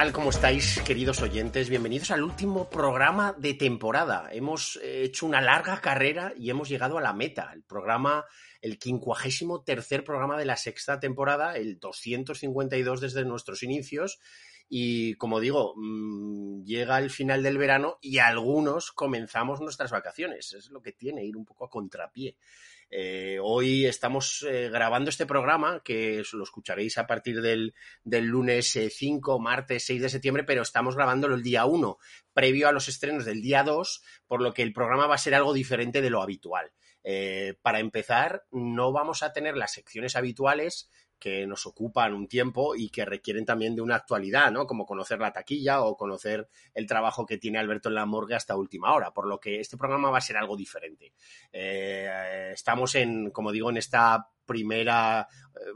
buenas, ¿qué tal? ¿Cómo estáis, queridos oyentes? Bienvenidos al último programa de temporada. Hemos eh, hecho una larga carrera y hemos llegado a la meta. El programa, el quincuagésimo tercer programa de la sexta temporada, el 252 desde nuestros inicios. Y como digo, mmm, llega el final del verano y algunos comenzamos nuestras vacaciones. Es lo que tiene ir un poco a contrapié. Eh, hoy estamos eh, grabando este programa, que lo escucharéis a partir del, del lunes eh, 5, martes 6 de septiembre, pero estamos grabándolo el día 1, previo a los estrenos del día 2, por lo que el programa va a ser algo diferente de lo habitual. Eh, para empezar, no vamos a tener las secciones habituales que nos ocupan un tiempo y que requieren también de una actualidad, ¿no? Como conocer la taquilla o conocer el trabajo que tiene Alberto en la morgue hasta última hora, por lo que este programa va a ser algo diferente. Eh, estamos en, como digo, en esta primera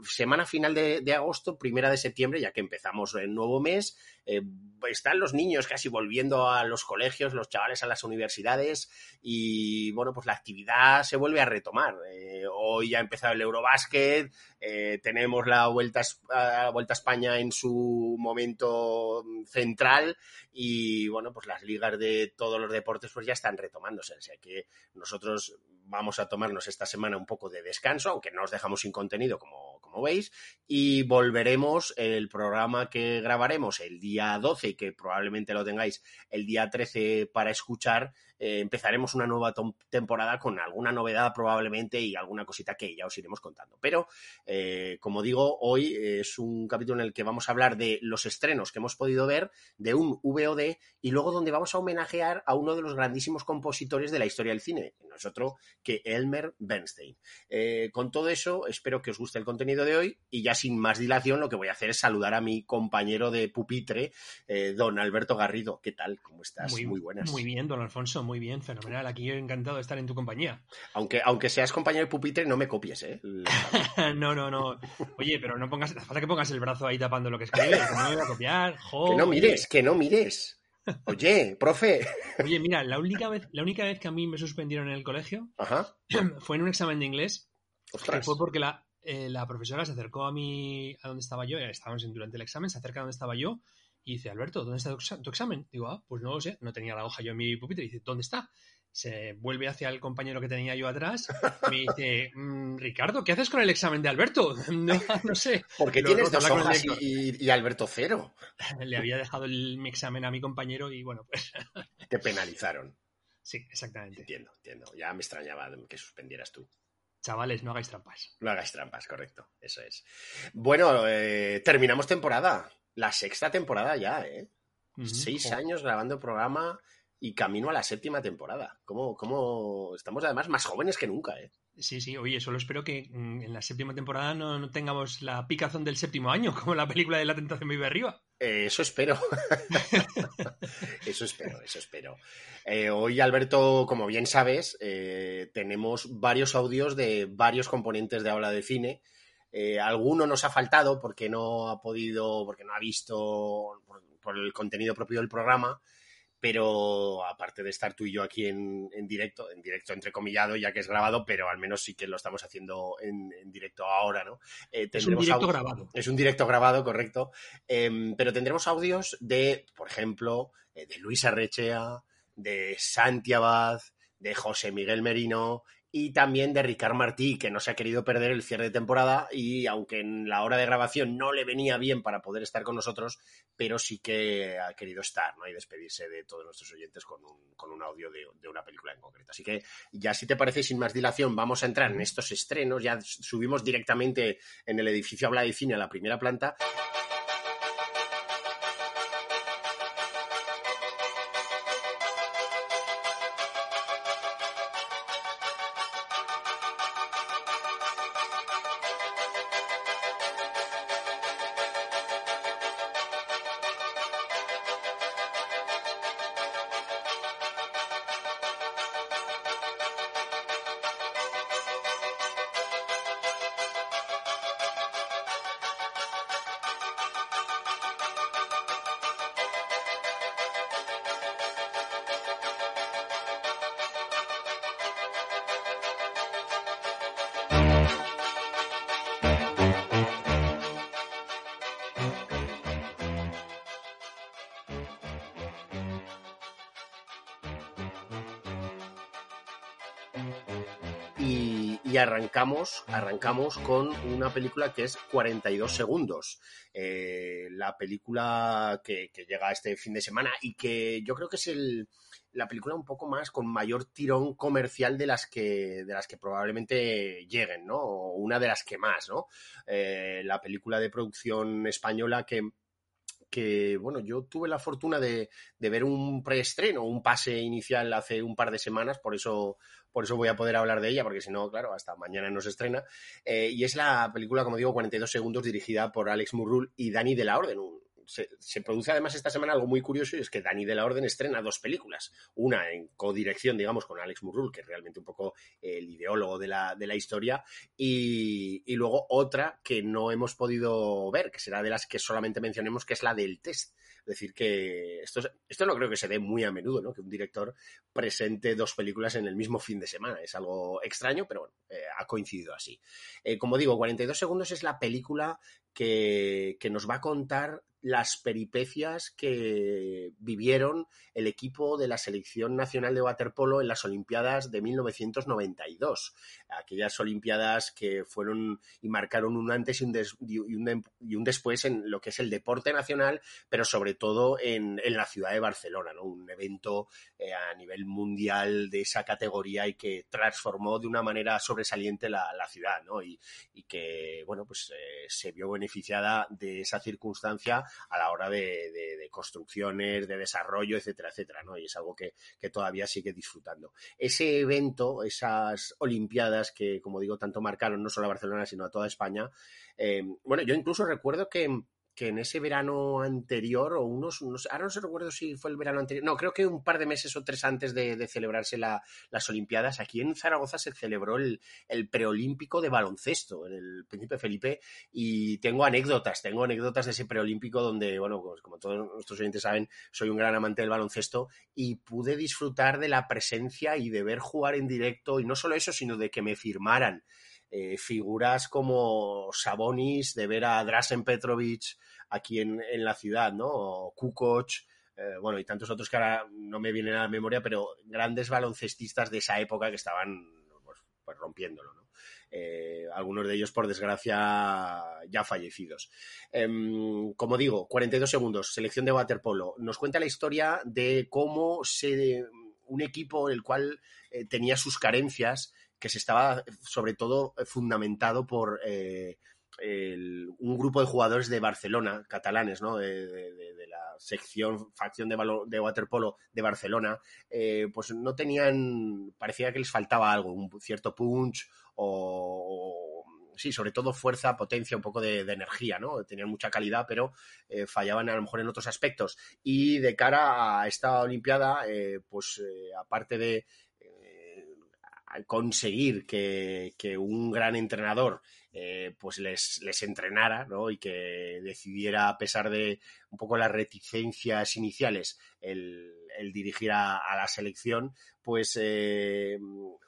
semana final de, agosto, primera de septiembre, ya que empezamos el nuevo mes. Eh, están los niños casi volviendo a los colegios, los chavales a las universidades y bueno, pues la actividad se vuelve a retomar. Eh, hoy ya ha empezado el Eurobásquet, eh, tenemos la vuelta, la vuelta a España en su momento central y bueno, pues las ligas de todos los deportes pues ya están retomándose. O sea que nosotros vamos a tomarnos esta semana un poco de descanso, aunque no os dejamos sin contenido como, como veis, y volveremos el programa que grabaremos el día 12 y que probablemente lo tengáis el día 13 para escuchar. Eh, empezaremos una nueva temporada con alguna novedad probablemente y alguna cosita que ya os iremos contando. Pero, eh, como digo, hoy es un capítulo en el que vamos a hablar de los estrenos que hemos podido ver de un VOD y luego donde vamos a homenajear a uno de los grandísimos compositores de la historia del cine, no es otro que Elmer Bernstein. Eh, con todo eso, espero que os guste el contenido de hoy y ya sin más dilación lo que voy a hacer es saludar a mi compañero de pupitre, don Alberto Garrido. ¿Qué tal? ¿Cómo estás? Muy, muy, buenas. Muy bien, don Alfonso, muy bien, fenomenal. Aquí yo encantado de estar en tu compañía. Aunque, aunque seas compañero de pupitre, no me copies, ¿eh? no, no, no. Oye, pero no pongas, falta que pongas el brazo ahí tapando lo que escribes, que no me voy a copiar. Joder. Que no mires, que no mires. Oye, profe. Oye, mira, la única vez, la única vez que a mí me suspendieron en el colegio Ajá. fue en un examen de inglés. Ostras. Que fue porque la, eh, la profesora se acercó a mí, a donde estaba yo, estábamos durante el examen, se acerca a donde estaba yo y dice, Alberto, ¿dónde está tu examen? Digo, ah, pues no lo sé, no tenía la hoja yo en mi pupitre. Y dice, ¿dónde está? Se vuelve hacia el compañero que tenía yo atrás, me dice, mmm, Ricardo, ¿qué haces con el examen de Alberto? No, no sé. Porque tienes dos hojas y Alberto cero. Le había dejado el, mi examen a mi compañero y bueno, pues Te penalizaron. sí, exactamente. Entiendo, entiendo. Ya me extrañaba que suspendieras tú. Chavales, no hagáis trampas. No hagáis trampas, correcto. Eso es. Bueno, eh, terminamos temporada. La sexta temporada ya, ¿eh? Seis años grabando programa y camino a la séptima temporada. ¿Cómo, cómo... Estamos además más jóvenes que nunca, ¿eh? Sí, sí, oye, solo espero que mm, en la séptima temporada no, no tengamos la picazón del séptimo año, como la película de La Tentación Vive Arriba. Eh, eso espero. eso espero, eso espero. Eh, hoy, Alberto, como bien sabes, eh, tenemos varios audios de varios componentes de Habla de Cine. Eh, alguno nos ha faltado porque no ha podido, porque no ha visto por, por el contenido propio del programa. Pero aparte de estar tú y yo aquí en, en directo, en directo entrecomillado, ya que es grabado, pero al menos sí que lo estamos haciendo en, en directo ahora, ¿no? Eh, Es un directo grabado. es un directo grabado, correcto. Eh, pero tendremos audios de, por ejemplo, eh, de Luis Arrechea, de Santi Abad, de José Miguel Merino y también de Ricard Martí, que no se ha querido perder el cierre de temporada y aunque en la hora de grabación no le venía bien para poder estar con nosotros, pero sí que ha querido estar ¿no? y despedirse de todos nuestros oyentes con un, con un audio de, de una película en concreto. Así que ya si te parece, sin más dilación, vamos a entrar en estos estrenos. Ya subimos directamente en el edificio Habla de Cine a la primera planta. Arrancamos, con una película que es 42 segundos. Eh, la película que, que, llega este fin de semana y que yo creo que es el, la película un poco más con mayor tirón comercial de las que, de las que probablemente lleguen, ¿no? O una de las que más, ¿no? Eh, la película de producción española que que, bueno, yo tuve la fortuna de, de ver un preestreno, un pase inicial hace un par de semanas, por eso, por eso voy a poder hablar de ella, porque si no, claro, hasta mañana no se estrena. Eh, y es la película, como digo, 42 segundos, dirigida por Alex Murrul y Dani de la Orden, se, produce además esta semana algo muy curioso y es que Dani de la Orden estrena dos películas. Una en codirección, digamos, con Alex Murrul, que es realmente un poco el ideólogo de la, de la historia, y, y, luego otra que no hemos podido ver, que será de las que solamente mencionemos, que es la del test. Es decir, que esto, esto no creo que se dé muy a menudo, ¿no? Que un director presente dos películas en el mismo fin de semana. Es algo extraño, pero bueno, eh, ha coincidido así. Eh, como digo, 42 segundos es la película que, que nos va a contar las peripecias que vivieron el equipo de la selección nacional de waterpolo en las Olimpiadas de 1992. Aquellas Olimpiadas que fueron y marcaron un antes y un, des, y un, después en lo que es el deporte nacional, pero sobre todo en, en la ciudad de Barcelona, ¿no? Un evento eh, a nivel mundial de esa categoría y que transformó de una manera sobresaliente la, la ciudad, ¿no? Y, y, que, bueno, pues eh, se vio beneficiada de esa circunstancia a la hora de, construcciones, de desarrollo, etcétera, etcétera, ¿no? Y es algo que, que, todavía sigue disfrutando. Ese evento, esas Olimpiadas que, como digo, tanto marcaron no solo a Barcelona, sino a toda España, eh, bueno, yo incluso recuerdo que que en ese verano anterior, o unos, ahora no se recuerdo si fue el verano anterior, no, creo que un par de meses o tres antes de, de celebrarse la, las Olimpiadas, aquí en Zaragoza se celebró el, el, preolímpico de baloncesto, en el Príncipe Felipe, y tengo anécdotas, tengo anécdotas de ese preolímpico donde, bueno, pues como todos nuestros oyentes saben, soy un gran amante del baloncesto y pude disfrutar de la presencia y de ver jugar en directo, y no solo eso, sino de que me firmaran eh, figuras como Sabonis, de ver a Drasen Petrovic aquí en, en la ciudad, ¿no? O Kukoc, eh, bueno, y tantos otros que ahora no me vienen a la memoria, pero grandes baloncestistas de esa época que estaban pues, pues rompiéndolo, ¿no? Eh, algunos de ellos, por desgracia, ya fallecidos. Eh, como digo, 42 segundos, selección de waterpolo. Nos cuenta la historia de cómo se, un equipo el cual tenía sus carencias, que se estaba sobre todo fundamentado por eh, un grupo de jugadores de Barcelona, catalanes, ¿no? De, la sección, facción de, de waterpolo de Barcelona, eh, pues no tenían, parecía que les faltaba algo, un cierto punch o, sí, sobre todo fuerza, potencia, un poco de, energía, ¿no? Tenían mucha calidad, pero eh, fallaban a lo mejor en otros aspectos. Y de cara a esta Olimpiada, eh, pues eh, aparte de conseguir que, que, un gran entrenador eh, pues les, les entrenara ¿no? y que decidiera, a pesar de un poco las reticencias iniciales, el, el dirigir a, la selección, pues eh,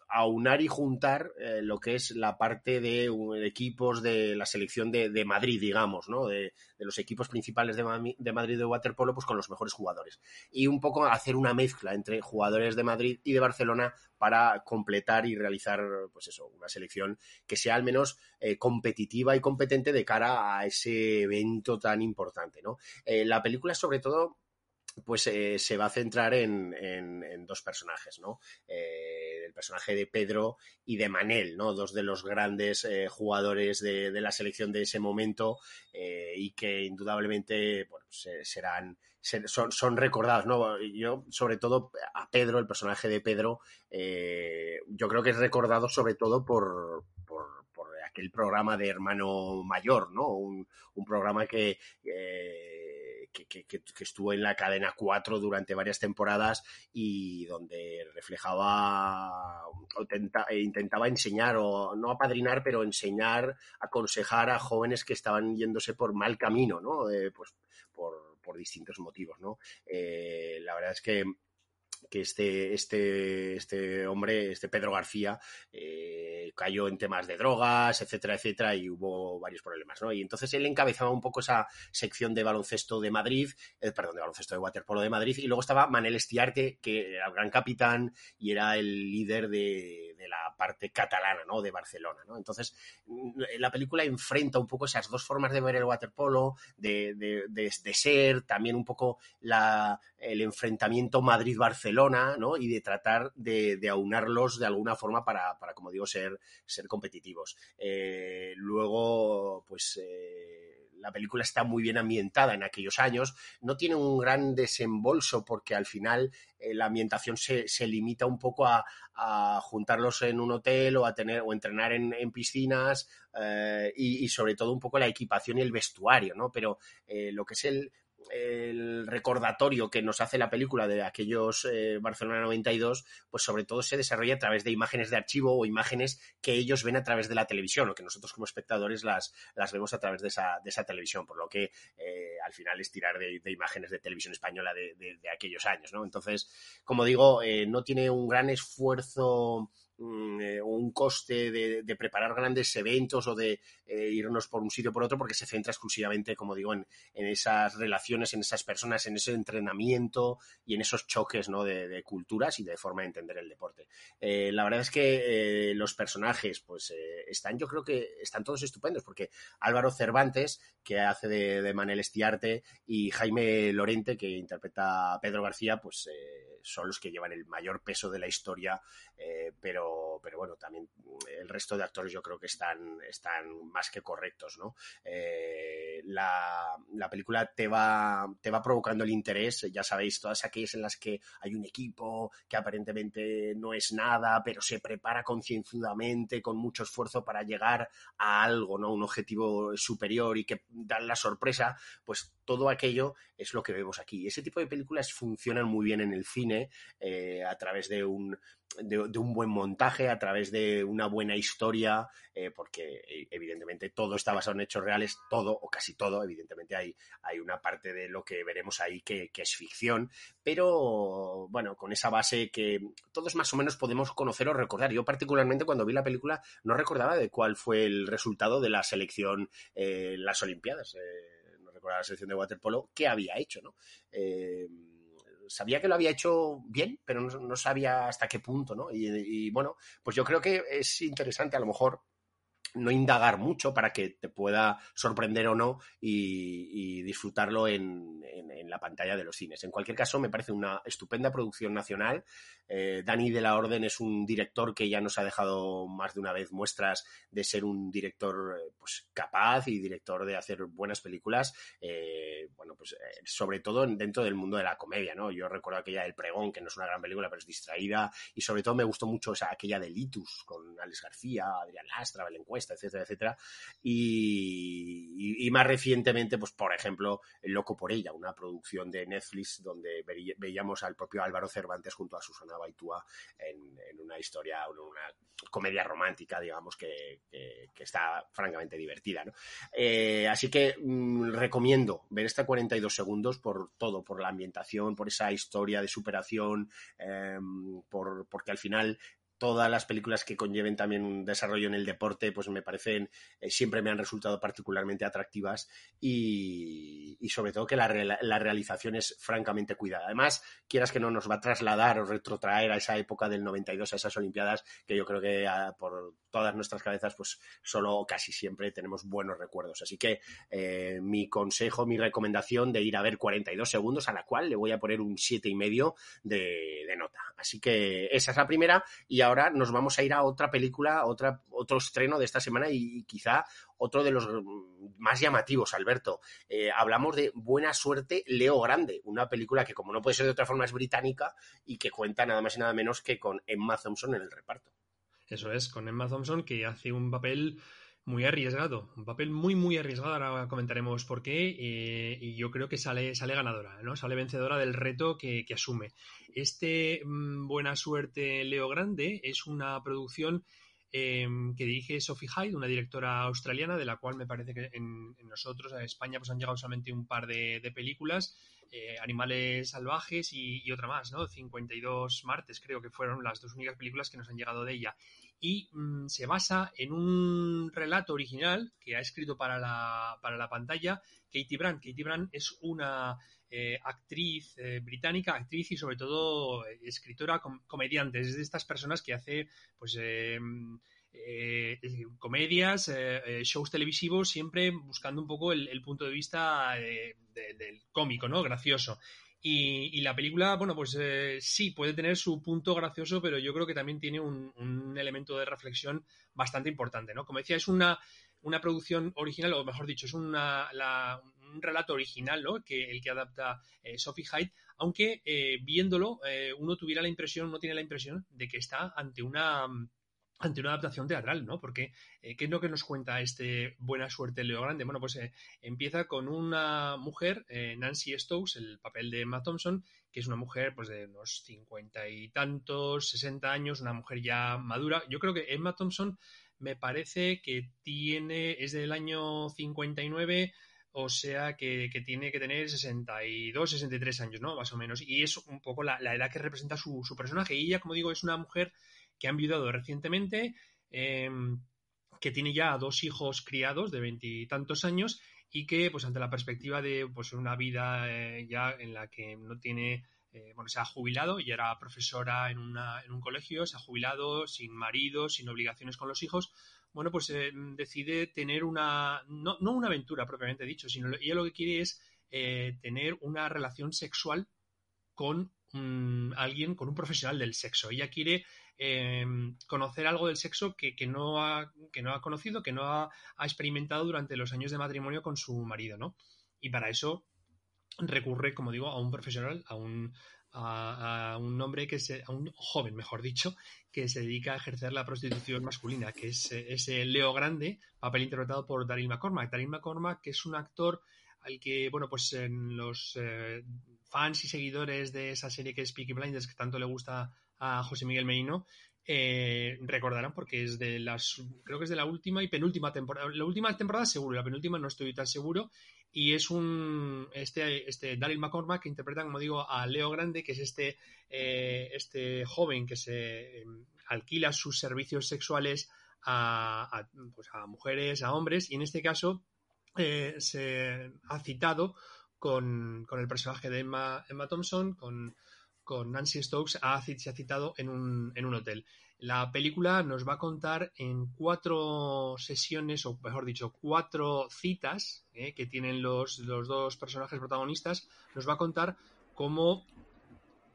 aunar y juntar eh, lo que es la parte de equipos de la selección de, Madrid, digamos, ¿no? De, los equipos principales de, de Madrid de waterpolo, pues con los mejores jugadores. Y un poco hacer una mezcla entre jugadores de Madrid y de Barcelona para completar y realizar, pues eso, una selección que sea al menos eh, competitiva y competente de cara a ese evento tan importante, ¿no? Eh, la película, sobre todo, pues eh, se va a centrar en, en, dos personajes, ¿no? Eh, el personaje de Pedro y de Manel, ¿no? Dos de los grandes eh, jugadores de, de, la selección de ese momento eh, y que indudablemente bueno, se, serán ser, son, son, recordados, ¿no? Yo, sobre todo, a Pedro, el personaje de Pedro, yo creo que es recordado sobre todo por, por, aquel programa de Hermano Mayor, ¿no? Un programa que que, estuvo en la cadena 4 durante varias temporadas y donde reflejaba o tenta, e intentaba enseñar, o no apadrinar, pero enseñar, aconsejar a jóvenes que estaban yéndose por mal camino, ¿no? Eh, pues por, por distintos motivos, ¿no? Eh, la verdad es que que este, este, este hombre, este Pedro García, eh, cayó en temas de drogas, etcétera, etcétera, y hubo varios problemas, ¿no? Y entonces él encabezaba un poco esa sección de baloncesto de Madrid, eh, perdón, de baloncesto de waterpolo de Madrid, y luego estaba Manel Estiarte, que era el gran capitán y era el líder de, de la parte catalana, ¿no? De Barcelona, ¿no? Entonces, mm, la película enfrenta un poco esas dos formas de ver el waterpolo, de, de, ser, también un poco la, el enfrentamiento Madrid-Barcelona, ¿no? Y de tratar de, de, aunarlos de alguna forma para, para como digo, ser, ser competitivos. Eh, luego, pues... Eh, la película está muy bien ambientada en aquellos años, no tiene un gran desembolso porque al final eh, la ambientación se, se, limita un poco a, a, juntarlos en un hotel o a tener o entrenar en, en piscinas eh, y, sobre todo un poco la equipación y el vestuario, ¿no? Pero eh, lo que es el, el recordatorio que nos hace la película de aquellos eh, Barcelona 92, pues sobre todo se desarrolla a través de imágenes de archivo o imágenes que ellos ven a través de la televisión o que nosotros como espectadores las, las vemos a través de esa, de esa televisión, por lo que eh, al final es tirar de, imágenes de televisión española de, de, de aquellos años, ¿no? Entonces, como digo, eh, no tiene un gran esfuerzo Mm, eh, un coste de, preparar grandes eventos o de eh, irnos por un sitio por otro, porque se centra exclusivamente, como digo, en, esas relaciones, en esas personas, en ese entrenamiento y en esos choques ¿no? de, culturas y de forma de entender el deporte. Eh, la verdad es que los personajes, pues están, yo creo que están todos estupendos, porque Álvaro Cervantes, que hace de, de Manel Estiarte, y Jaime Lorente, que interpreta a Pedro García, pues son los que llevan el mayor peso de la historia, eh, pero, pero bueno, también el resto de actores yo creo que están, están más que correctos, ¿no? Eh, la, la, película te va, te va provocando el interés, ya sabéis, todas aquellas en las que hay un equipo que aparentemente no es nada, pero se prepara concienzudamente, con mucho esfuerzo para llegar a algo, ¿no? Un objetivo superior y que dan la sorpresa, pues todo aquello es lo que vemos aquí. Ese tipo de películas funcionan muy bien en el cine eh, a través de un, de, un buen montaje, a través de una buena historia, eh, porque eh, evidentemente todo está basado en hechos reales, todo o casi todo, evidentemente hay, hay una parte de lo que veremos ahí que, que, es ficción, pero bueno, con esa base que todos más o menos podemos conocer o recordar. Yo particularmente cuando vi la película no recordaba de cuál fue el resultado de la selección eh, en las Olimpiadas. Recordaba la selección de waterpolo, qué había hecho, ¿no? sabía que lo había hecho bien, pero no, sabía hasta qué punto, ¿no? Y, bueno, pues yo creo que es interesante a lo mejor no indagar mucho para que te pueda sorprender o no y, disfrutarlo en, la pantalla de los cines. En cualquier caso, me parece una estupenda producción nacional. Eh, Dani de la Orden es un director que ya nos ha dejado más de una vez muestras de ser un director pues, capaz y director de hacer buenas películas. Eh, bueno, pues eh, sobre todo dentro del mundo de la comedia, ¿no? Yo recuerdo aquella del Pregón, que no es una gran película, pero es distraída. Y sobre todo me gustó mucho esa, aquella de Litus con Alex García, Adrián Lastra, Belén etcétera, etcétera. Y, más recientemente, pues por ejemplo, Loco por ella, una producción de Netflix donde veíamos al propio Álvaro Cervantes junto a Susana Baitúa en, una historia, en una comedia romántica, digamos, que, que, está francamente divertida. Eh, así que mmm, recomiendo ver esta 42 segundos por todo, por la ambientación, por esa historia de superación, eh, por, porque al final todas las películas que conlleven también un desarrollo en el deporte, pues me parecen, eh, siempre me han resultado particularmente atractivas y, sobre todo que la, la, realización es francamente cuidada. Además, quieras que no nos va a trasladar o retrotraer a esa época del 92, a esas Olimpiadas, que yo creo que a, por todas nuestras cabezas, pues solo casi siempre tenemos buenos recuerdos. Así que eh, mi consejo, mi recomendación de ir a ver 42 segundos, a la cual le voy a poner un siete y medio de, de nota. Así que esa es la primera y ahora nos vamos a ir a otra película, otra, otro estreno de esta semana y, quizá otro de los más llamativos, Alberto. Eh, hablamos de Buena Suerte, Leo Grande, una película que, como no puede ser de otra forma, es británica y que cuenta nada más y nada menos que con Emma Thompson en el reparto. Eso es, con Emma Thompson, que hace un papel muy arriesgado, un papel muy, muy arriesgado. Ahora comentaremos por qué. Eh, y yo creo que sale, sale ganadora, ¿no? Sale vencedora del reto que, que asume. Este mmm, Buena Suerte Leo Grande es una producción eh, que dirige Sophie Hyde, una directora australiana, de la cual me parece que en, nosotros, en España, pues han llegado solamente un par de, de películas eh, Animales Salvajes y, otra más, ¿no? 52 Martes, creo que fueron las dos únicas películas que nos han llegado de ella. Y mm, se basa en un relato original que ha escrito para la, para la pantalla Katie Brand. Katie Brand es una eh, actriz eh, británica, actriz y sobre todo escritora, comediante. Es de estas personas que hace, pues eh, comedias, eh, eh, shows televisivos, siempre buscando un poco el, punto de vista del cómico, ¿no? Gracioso. Y, la película, bueno, pues sí, puede tener su punto gracioso, pero yo creo que también tiene un, elemento de reflexión bastante importante, ¿no? Como decía, es una, una producción original, o mejor dicho, es una, un relato original, ¿no? Que, el que adapta Sophie Hyde, aunque viéndolo, uno tuviera la impresión, uno tiene la impresión de que está ante una ante una adaptación teatral, ¿no? Porque, eh, ¿qué es lo que nos cuenta este Buena Suerte Leo Grande? Bueno, pues eh, empieza con una mujer, eh, Nancy Stokes, el papel de Emma Thompson, que es una mujer pues de unos cincuenta y tantos, sesenta años, una mujer ya madura. Yo creo que Emma Thompson me parece que tiene, es del año 59, o sea que, tiene que tener 62, 63 años, ¿no? Más o menos. Y es un poco la, edad que representa su, su personaje. Y ella, como digo, es una mujer que ha enviudado recientemente, em, que tiene ya dos hijos criados de veintitantos años y que, pues, ante la perspectiva de pues, una vida eh, ya en la que no tiene, eh, bueno, se ha jubilado y era profesora en, un colegio, se ha jubilado sin marido, sin obligaciones con los hijos, bueno, pues eh, decide tener una, no, no, una aventura propiamente dicho, sino ella lo que quiere es tener una relación sexual con alguien, con un profesional del sexo. Ella quiere Em, conocer algo del sexo que, no, ha, que no ha conocido, que no ha, experimentado durante los años de matrimonio con su marido, ¿no? Y para eso recurre, como digo, a un profesional, a un, a, un hombre que se, a un joven, mejor dicho, que se dedica a ejercer la prostitución masculina, que es ese Leo Grande, papel interpretado por Daryl McCormack. Daryl McCormack, que es un actor al que, bueno, pues en los eh, fans y seguidores de esa serie que es Peaky Blinders, que tanto le gusta a José Miguel Merino, eh, recordarán porque es de las, creo que es de la última y penúltima temporada, la última temporada seguro, la penúltima no estoy tan seguro, y es un, este, este Daryl McCormack que interpreta, como digo, a Leo Grande, que es este, eh, este joven que se em, alquila sus servicios sexuales a, pues a, mujeres, a hombres, y en este caso eh, se ha citado con, con el personaje de Emma, Emma Thompson, con con Nancy Stokes ha, se ha citado en un, en un hotel. La película nos va a contar en cuatro sesiones, o mejor dicho, cuatro citas eh, que tienen los, los, dos personajes protagonistas, nos va a contar cómo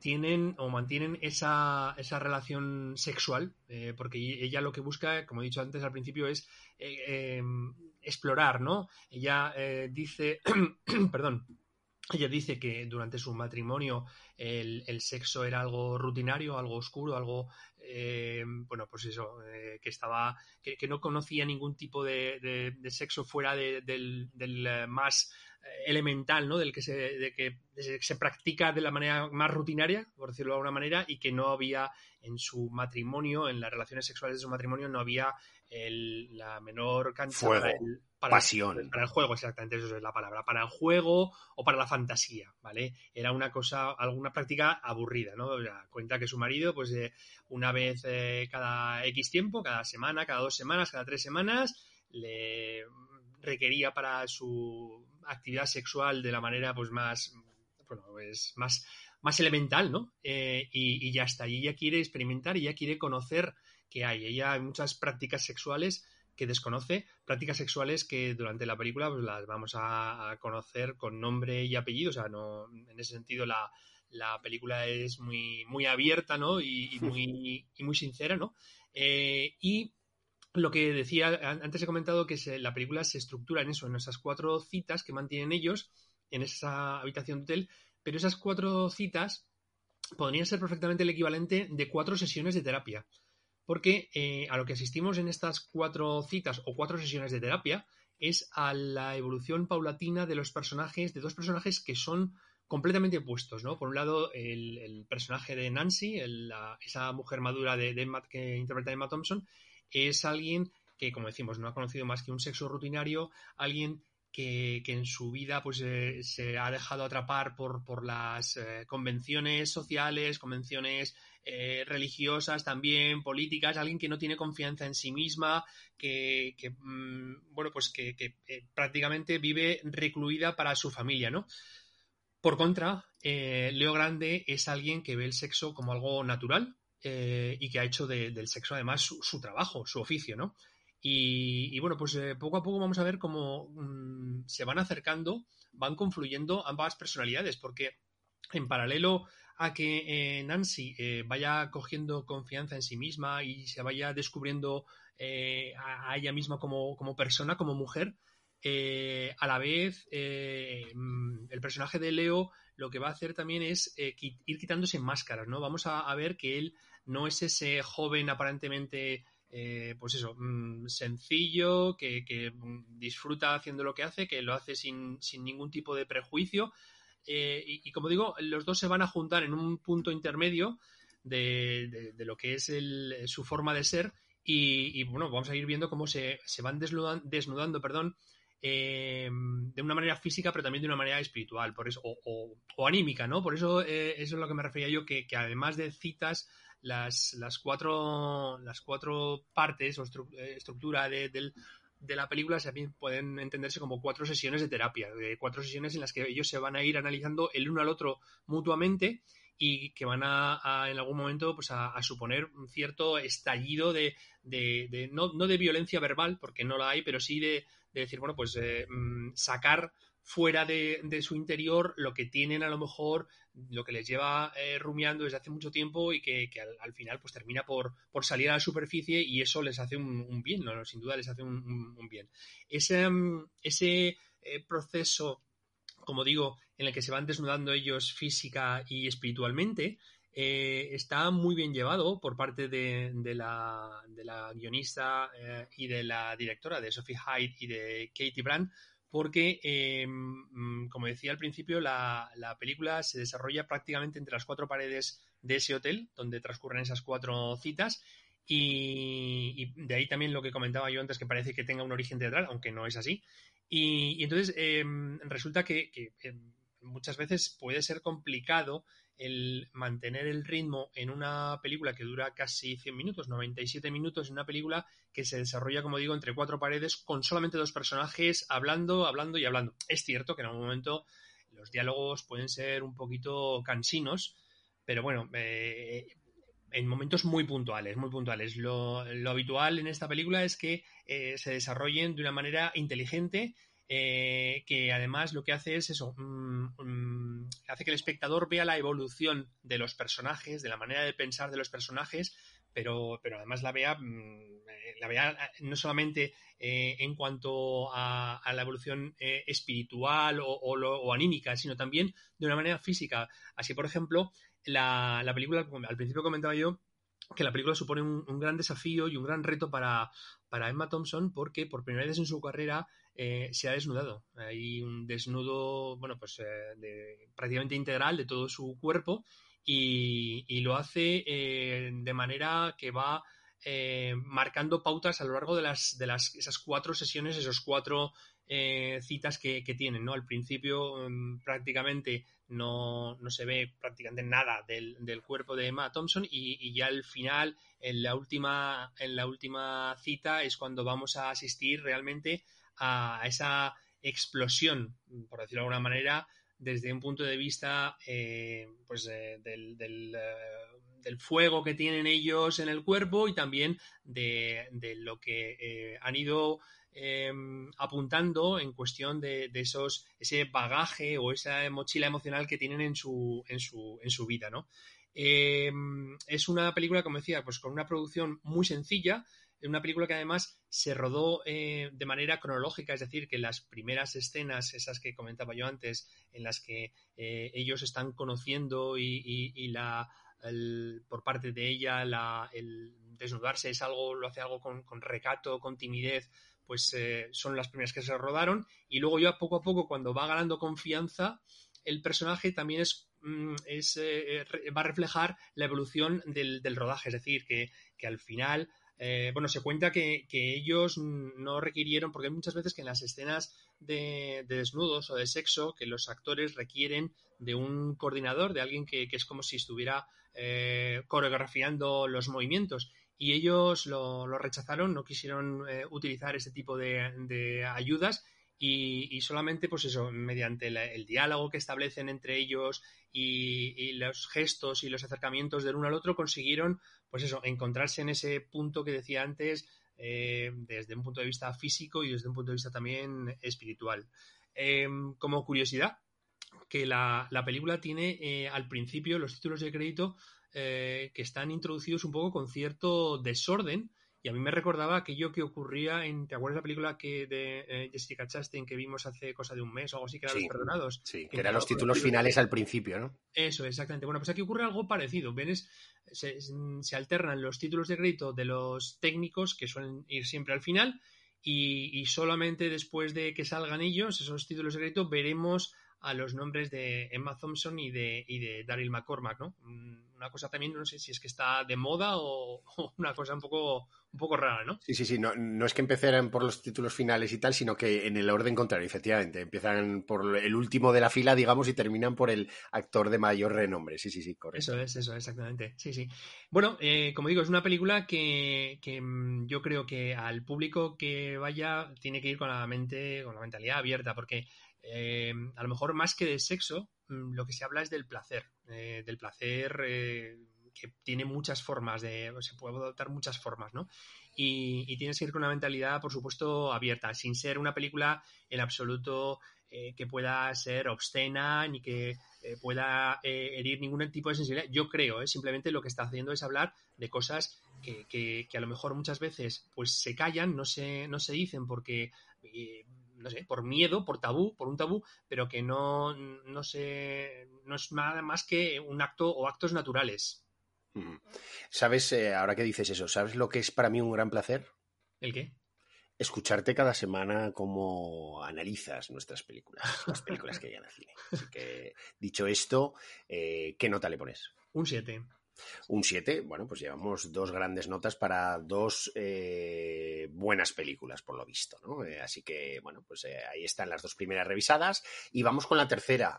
tienen o mantienen esa, esa relación sexual, eh, porque ella lo que busca, como he dicho antes al principio, es eh, em, explorar, ¿no? Ella dice, perdón, ella dice que durante su matrimonio el, sexo era algo rutinario, algo oscuro, algo, eh, bueno, pues eso, eh, que estaba, que, no conocía ningún tipo de, sexo fuera del, eh, más elemental, ¿no? Del que se, de que se practica de la manera más rutinaria, por decirlo de alguna manera, y que no había en su matrimonio, en las relaciones sexuales de su matrimonio, no había la menor cantidad para pasión. El, para el juego, exactamente, eso es la palabra. Para el juego o para la fantasía, ¿vale? Era una cosa, alguna práctica aburrida, ¿no? cuenta que su marido, pues una vez eh, cada X tiempo, cada semana, cada dos semanas, cada tres semanas, le requería para su actividad sexual de la manera, pues más, bueno, pues más, más elemental, ¿no? Eh, y, y, ya está. Y ella quiere experimentar y ella quiere conocer que hay. Ella hay muchas prácticas sexuales que desconoce, prácticas sexuales que durante la película pues, las vamos a, conocer con nombre y apellido, o sea, no, en ese sentido la, película es muy, muy abierta, ¿no? Y, muy, y muy sincera, ¿no? Eh, y lo que decía, antes he comentado que la película se estructura en eso, en esas cuatro citas que mantienen ellos en esa habitación de hotel, pero esas cuatro citas podrían ser perfectamente el equivalente de cuatro sesiones de terapia porque eh, a lo que asistimos en estas cuatro citas o cuatro sesiones de terapia es a la evolución paulatina de los personajes, de dos personajes que son completamente opuestos, ¿no? Por un lado, el, personaje de Nancy, esa mujer madura de, que interpreta Emma Thompson, es alguien que, como decimos, no ha conocido más que un sexo rutinario, alguien que, en su vida pues eh, se ha dejado atrapar por, por las eh, convenciones sociales, convenciones eh, religiosas también, políticas, alguien que no tiene confianza en sí misma, que, mm, bueno, pues que, prácticamente vive recluida para su familia, ¿no? Por contra, Leo Grande es alguien que ve el sexo como algo natural y que ha hecho del sexo además su, trabajo, su oficio, ¿no? Y, bueno, pues eh, poco a poco vamos a ver cómo mm, se van acercando, van confluyendo ambas personalidades, porque en paralelo a que eh, Nancy eh, vaya cogiendo confianza en sí misma y se vaya descubriendo a, ella misma como, como, persona, como mujer, a la vez mm, el personaje de Leo lo que va a hacer también es ir quitándose máscaras, ¿no? Vamos a ver que él no es ese joven aparentemente eh, pues eso, mm, sencillo, que, mm, disfruta haciendo lo que hace, que lo hace sin, ningún tipo de prejuicio. Eh, y, como digo, los dos se van a juntar en un punto intermedio de, lo que es su forma de ser. Y, bueno, vamos a ir viendo cómo se, van desnudando, perdón, eh, de una manera física, pero también de una manera espiritual, por eso, o, anímica, ¿no? Por eso eso es lo que me refería yo, que además de citas las, las, cuatro, las cuatro partes o eh, estructura de, la película también pueden entenderse como cuatro sesiones de terapia, de cuatro sesiones en las que ellos se van a ir analizando el uno al otro mutuamente y que van a, en algún momento pues a, suponer un cierto estallido de, de, no, no, de violencia verbal, porque no la hay, pero sí de, decir, bueno, pues eh, mm, sacar fuera de, su interior lo que tienen a lo mejor, lo que les lleva eh, rumiando desde hace mucho tiempo y que, al, final pues termina por, por, salir a la superficie y eso les hace un, bien, ¿no? sin duda les hace un, bien. Ese, mm, ese eh, proceso, como digo, en el que se van desnudando ellos física y espiritualmente, eh, está muy bien llevado por parte de, la, de la, guionista y de la directora de Sophie Hyde y de Katie Brand, porque, eh, mm, como decía al principio, la, película se desarrolla prácticamente entre las cuatro paredes de ese hotel, donde transcurren esas cuatro citas, y, de ahí también lo que comentaba yo antes, que parece que tenga un origen teatral, aunque no es así. Y, entonces eh, resulta que, eh, muchas veces puede ser complicado el mantener el ritmo en una película que dura casi 100 minutos, 97 minutos, en una película que se desarrolla, como digo, entre cuatro paredes con solamente dos personajes hablando, hablando y hablando. Es cierto que en algún momento los diálogos pueden ser un poquito cansinos, pero bueno, eh, en momentos muy puntuales, muy puntuales. Lo, habitual en esta película es que eh, se desarrollen de una manera inteligente eh, que además lo que hace es eso, mm, mm, hace que el espectador vea la evolución de los personajes, de la manera de pensar de los personajes, pero, pero además la vea, mm, eh, la vea eh, no solamente en cuanto a, la evolución espiritual o, anímica, sino también de una manera física. Así, por ejemplo, la, la película, al principio comentaba yo, que la película supone un, gran desafío y un gran reto para, para, Emma Thompson porque por primera vez en su carrera eh, se ha desnudado. Hay un desnudo, bueno, pues eh, prácticamente integral de todo su cuerpo y, lo hace eh, de manera que va marcando pautas a lo largo de las, de las esas cuatro sesiones, esos cuatro citas que, tienen, ¿no? Al principio mm, prácticamente no, se ve prácticamente nada del, cuerpo de Emma Thompson y, ya al final, en la, última, en la última cita, es cuando vamos a asistir realmente a esa explosión, por decirlo de alguna manera, desde un punto de vista eh, pues, eh, del, eh, del, fuego que tienen ellos en el cuerpo y también de, de lo que han ido Em, apuntando en cuestión de, esos, ese bagaje o esa mochila emocional que tienen en su, en su, en su vida, ¿no? Em, es una película, como decía, pues con una producción muy sencilla, una película que además se rodó eh, de manera cronológica, es decir, que las primeras escenas, esas que comentaba yo antes, en las que eh, ellos están conociendo y, la, por parte de ella el desnudarse es algo, lo hace algo con, recato, con timidez, pues eh, son las primeras que se rodaron. Y luego ya poco a poco cuando va ganando confianza el personaje también mm, va a reflejar la evolución del, rodaje, es decir, que, al final eh, bueno, se cuenta que, ellos no requirieron, porque hay muchas veces que en las escenas de, desnudos o de sexo, que los actores requieren de un coordinador, de alguien que, es como si estuviera eh, coreografiando los movimientos. Y ellos lo, rechazaron, no quisieron eh, utilizar ese tipo de, ayudas y, solamente, pues eso, mediante el diálogo que establecen entre ellos y, los gestos y los acercamientos del uno al otro consiguieron pues eso, encontrarse en ese punto que decía antes, eh, desde un punto de vista físico y desde un punto de vista también espiritual. Em, como curiosidad, que la, película tiene eh, al principio los títulos de crédito eh, que están introducidos un poco con cierto desorden y a mí me recordaba aquello que ocurría en, ¿te acuerdas la película que de eh, Jessica Chastain que vimos hace cosa de un mes o algo así, que era Los Perdonados? Sí, que, eran los títulos finales al principio, ¿no? Eso, exactamente. Bueno, pues aquí ocurre algo parecido. ¿Ves? Se, alternan los títulos de crédito de los técnicos, que suelen ir siempre al final, y, solamente después de que salgan ellos, esos títulos de crédito, veremos a los nombres de Emma Thompson y de, y de Daryl McCormack, ¿no? Mm, una cosa también, no sé si es que está de moda o, una cosa un poco, un poco rara, ¿no? Sí, sí, sí, no, no es que empezaran por los títulos finales y tal, sino que en el orden contrario, efectivamente, empiezan por el último de la fila, digamos, y terminan por el actor de mayor renombre, sí, sí, sí, correcto. Eso es, eso, exactamente, sí, sí. Bueno, eh, como digo, es una película que, que mm, yo creo que al público que vaya tiene que ir con la mente, con la mentalidad abierta, porque eh, a lo mejor más que de sexo, mm, lo que se habla es del placer, eh, del placer eh, que tiene muchas formas, de, se puede adoptar muchas formas, ¿no? Y, tienes que ir con una mentalidad, por supuesto, abierta, sin ser una película en absoluto que pueda ser obscena ni que pueda herir ningún tipo de sensibilidad. Yo creo, simplemente lo que está haciendo es hablar de cosas que, que, a lo mejor muchas veces pues se callan, no se, no se dicen porque no sé, por miedo, por tabú, por un tabú, pero que no, no, sé, no es nada más que un acto o actos naturales. ¿Sabes, eh, ahora que dices eso, ¿sabes lo que es para mí un gran placer? ¿El qué? Escucharte cada semana cómo analizas nuestras películas, las películas que hay en el cine. Así que, dicho esto, eh, ¿qué nota le pones? Un 7. Un 7, bueno, pues llevamos dos grandes notas para dos eh, buenas películas, por lo visto, ¿no? Eh, así que, bueno, pues eh, ahí están las dos primeras revisadas. Y vamos con la tercera,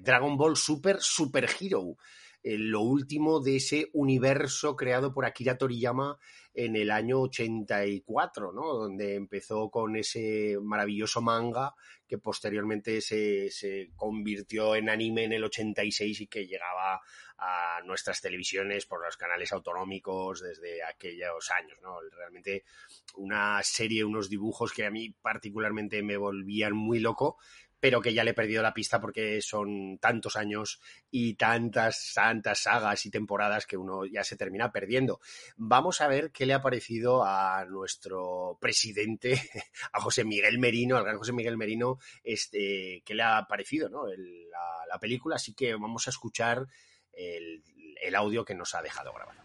Dragon Ball Super Super Hero. Lo último de ese universo creado por Akira Toriyama en el año 84, ¿no? Donde empezó con ese maravilloso manga que posteriormente se, se convirtió en anime en el 86 y que llegaba a nuestras televisiones por los canales autonómicos desde aquellos años, ¿no? Realmente una serie, unos dibujos que a mí particularmente me volvían muy loco, pero que ya le he perdido la pista porque son tantos años y tantas, tantas sagas y temporadas que uno ya se termina perdiendo. Vamos a ver qué le ha parecido a nuestro presidente, a José Miguel Merino, al gran José Miguel Merino, este, qué le ha parecido ¿no? la, la película. Así que vamos a escuchar el, audio que nos ha dejado grabar.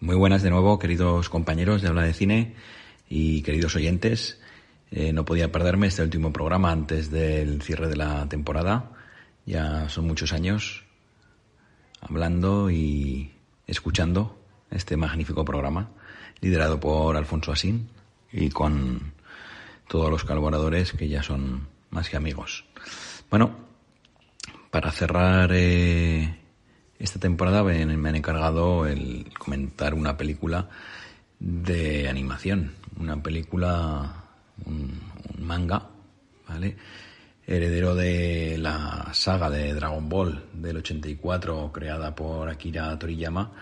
Muy buenas de nuevo, queridos compañeros de Habla de Cine y queridos oyentes. Eh, no podía perderme este último programa antes del cierre de la temporada. Ya son muchos años hablando y escuchando este magnífico programa, liderado por Alfonso Asín y con todos los colaboradores que ya son más que amigos. Bueno, para cerrar eh, esta temporada me, han encargado el comentar una película de animación, una película, un, manga, ¿vale? Heredero de la saga de Dragon Ball del 84 creada por Akira Toriyama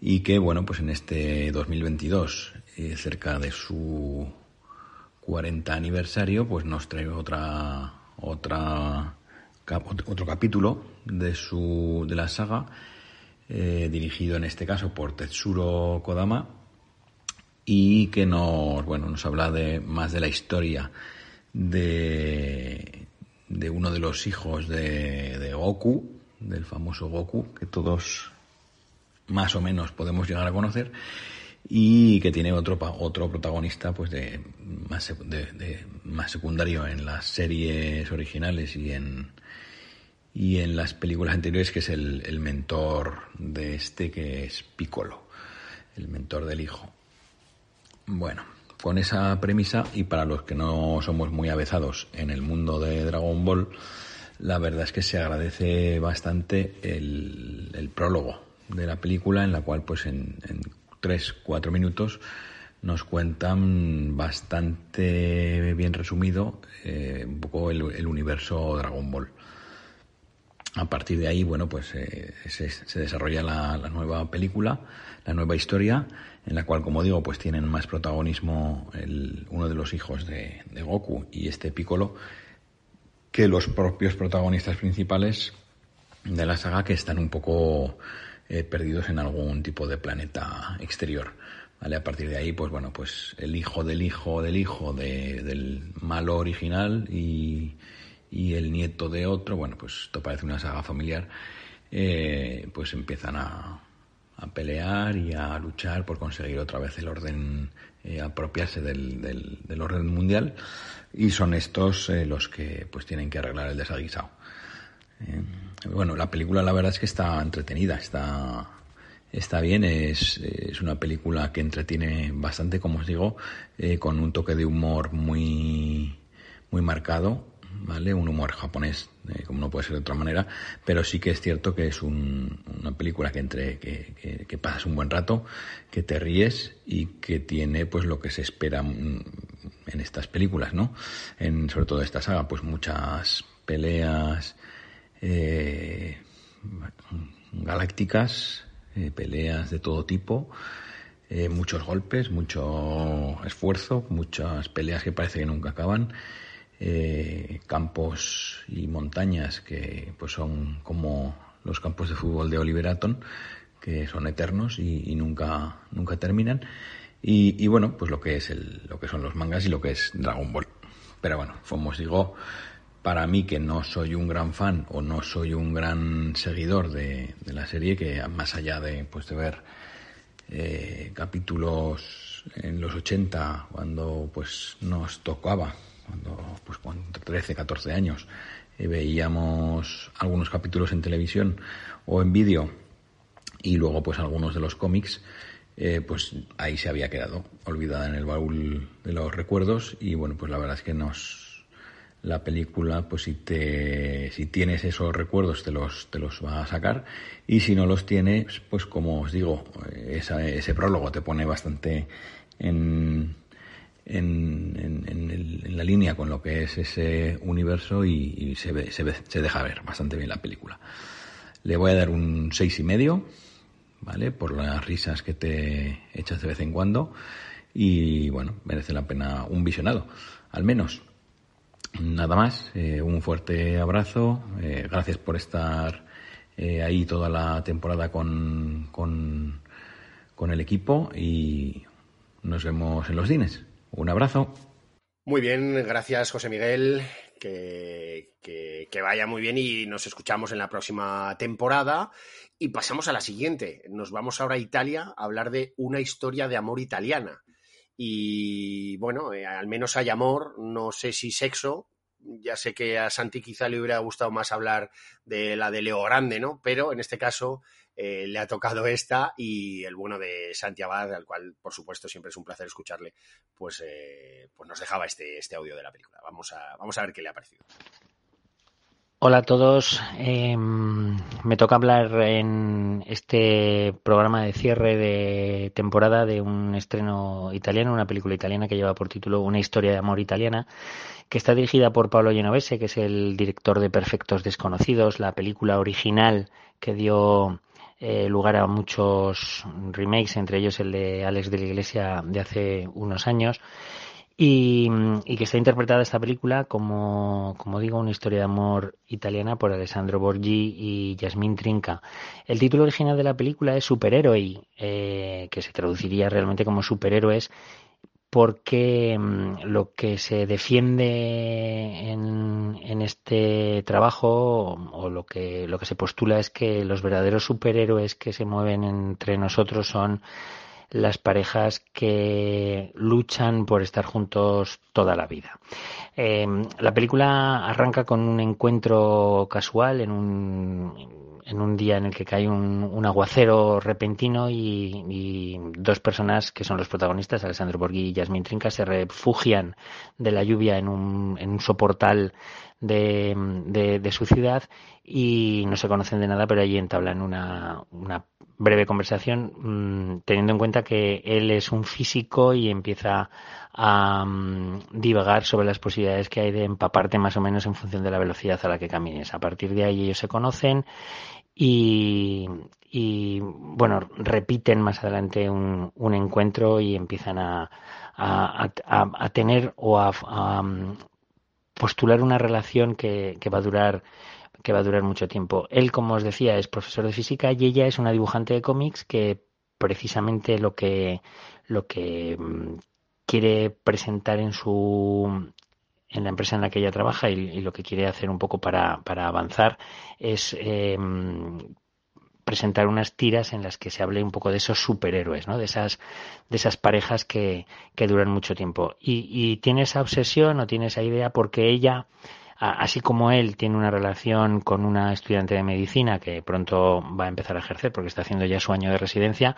y que, bueno, pues en este 2022, eh, cerca de su 40 aniversario, pues nos trae otra otra otro capítulo de, su, de la saga, eh, dirigido en este caso por Tetsuro Kodama, y que nos, bueno, nos habla de, más de la historia de, de uno de los hijos de, de Goku, del famoso Goku, que todos más o menos podemos llegar a conocer, y que tiene otro, otro protagonista pues de más, de más secundario en las series originales y en, y en las películas anteriores que es el, mentor de este que es Piccolo, el mentor del hijo. Bueno, con esa premisa y para los que no somos muy avezados en el mundo de Dragon Ball, la verdad es que se agradece bastante el, prólogo de la película en la cual pues en, en tres, cuatro minutos nos cuentan bastante bien resumido eh, un poco el, universo Dragon Ball. A partir de ahí, bueno, pues eh, se, desarrolla la, nueva película, la nueva historia, en la cual, como digo, pues tienen más protagonismo el, uno de los hijos de, Goku y este Piccolo que los propios protagonistas principales de la saga que están un poco eh, perdidos en algún tipo de planeta exterior. ¿Vale? A partir de ahí, pues bueno, pues el hijo del hijo del hijo del malo original y, y, el nieto de otro, bueno, pues esto parece una saga familiar, eh, pues empiezan a, a, pelear y a luchar por conseguir otra vez el orden, eh, apropiarse del, del, orden mundial. Y son estos eh, los que pues tienen que arreglar el desaguisado. bueno, la película la verdad es que está entretenida, está está bien, es, es, una película que entretiene bastante, como os digo, eh, con un toque de humor muy, muy marcado, ¿vale? Un humor japonés, eh, como no puede ser de otra manera, pero sí que es cierto que es un, una película que entre, que, que, pasas un buen rato, que te ríes y que tiene pues lo que se espera en estas películas, ¿no? En, sobre todo esta saga, pues muchas peleas eh, galácticas, eh, peleas de todo tipo, eh, muchos golpes, mucho esfuerzo, muchas peleas que parece que nunca acaban, eh, campos y montañas que pues son como los campos de fútbol de Oliver Atom, que son eternos y, nunca, nunca terminan. Y, bueno, pues lo que es el, lo que son los mangas y lo que es Dragon Ball. Pero bueno, como os digo, para mí que no soy un gran fan o no soy un gran seguidor de, la serie, que más allá de, pues, de ver eh, capítulos en los 80 cuando pues nos tocaba, cuando pues con 13, 14 años eh, veíamos algunos capítulos en televisión o en vídeo y luego pues algunos de los cómics, eh, pues ahí se había quedado olvidada en el baúl de los recuerdos y bueno pues la verdad es que nos la película, pues si te, si tienes esos recuerdos te los, te los va a sacar y si no los tienes, pues como os digo, ese prólogo te pone bastante en, en, en, la línea con lo que es ese universo y, se, se, se, deja ver bastante bien la película. Le voy a dar un seis y medio, ¿vale? Por las risas que te echas de vez en cuando y bueno, merece la pena un visionado, al menos. Nada más, eh, un fuerte abrazo, eh, gracias por estar eh, ahí toda la temporada con, con, con, el equipo y nos vemos en los cines. Un abrazo. Muy bien, gracias José Miguel, que, que, vaya muy bien y nos escuchamos en la próxima temporada. Y pasamos a la siguiente. Nos vamos ahora a Italia a hablar de una historia de amor italiana. Y bueno, eh, al menos hay amor, no sé si sexo. Ya sé que a Santi quizá le hubiera gustado más hablar de la de Leo Grande, ¿no? Pero en este caso eh, le ha tocado esta y el bueno de Santi Abad, al cual por supuesto siempre es un placer escucharle, pues, eh, pues nos dejaba este, este audio de la película. Vamos a, vamos a ver qué le ha parecido. Hola a todos. Em, me toca hablar en este programa de cierre de temporada de un estreno italiano, una película italiana que lleva por título Una historia de amor italiana, que está dirigida por Paolo Genovese, que es el director de Perfectos Desconocidos, la película original que dio eh, lugar a muchos remakes, entre ellos el de Alex de la Iglesia de hace unos años y, que está interpretada esta película como, como digo, una historia de amor italiana por Alessandro Borgi y Yasmin Trinca. El título original de la película es Superhéroe, eh, que se traduciría realmente como superhéroes, porque mm, lo que se defiende en, en, este trabajo o lo que, lo que se postula es que los verdaderos superhéroes que se mueven entre nosotros son las parejas que luchan por estar juntos toda la vida. Em, la película arranca con un encuentro casual en un, en un día en el que cae un, aguacero repentino y, dos personas que son los protagonistas, Alessandro Borghi y Yasmin Trinca, se refugian de la lluvia en un, en un soportal de, de, su ciudad y no se conocen de nada, pero allí entablan una breve conversación, mm, teniendo en cuenta que él es un físico y empieza a mm, divagar sobre las posibilidades que hay de empaparte más o menos en función de la velocidad a la que camines. A partir de ahí ellos se conocen y, y bueno, repiten más adelante un, un encuentro y empiezan a, a, a, tener o a, mm, postular una relación que, que va a durar que va a durar mucho tiempo. Él, como os decía, es profesor de física y ella es una dibujante de cómics que precisamente lo que lo que mm, quiere presentar en su en la empresa en la que ella trabaja y, lo que quiere hacer un poco para, para avanzar es em, presentar unas tiras en las que se hable un poco de esos superhéroes, ¿no? De esas, de esas parejas que, que duran mucho tiempo. Y, y tiene esa obsesión o tiene esa idea porque ella así como él tiene una relación con una estudiante de medicina que pronto va a empezar a ejercer porque está haciendo ya su año de residencia,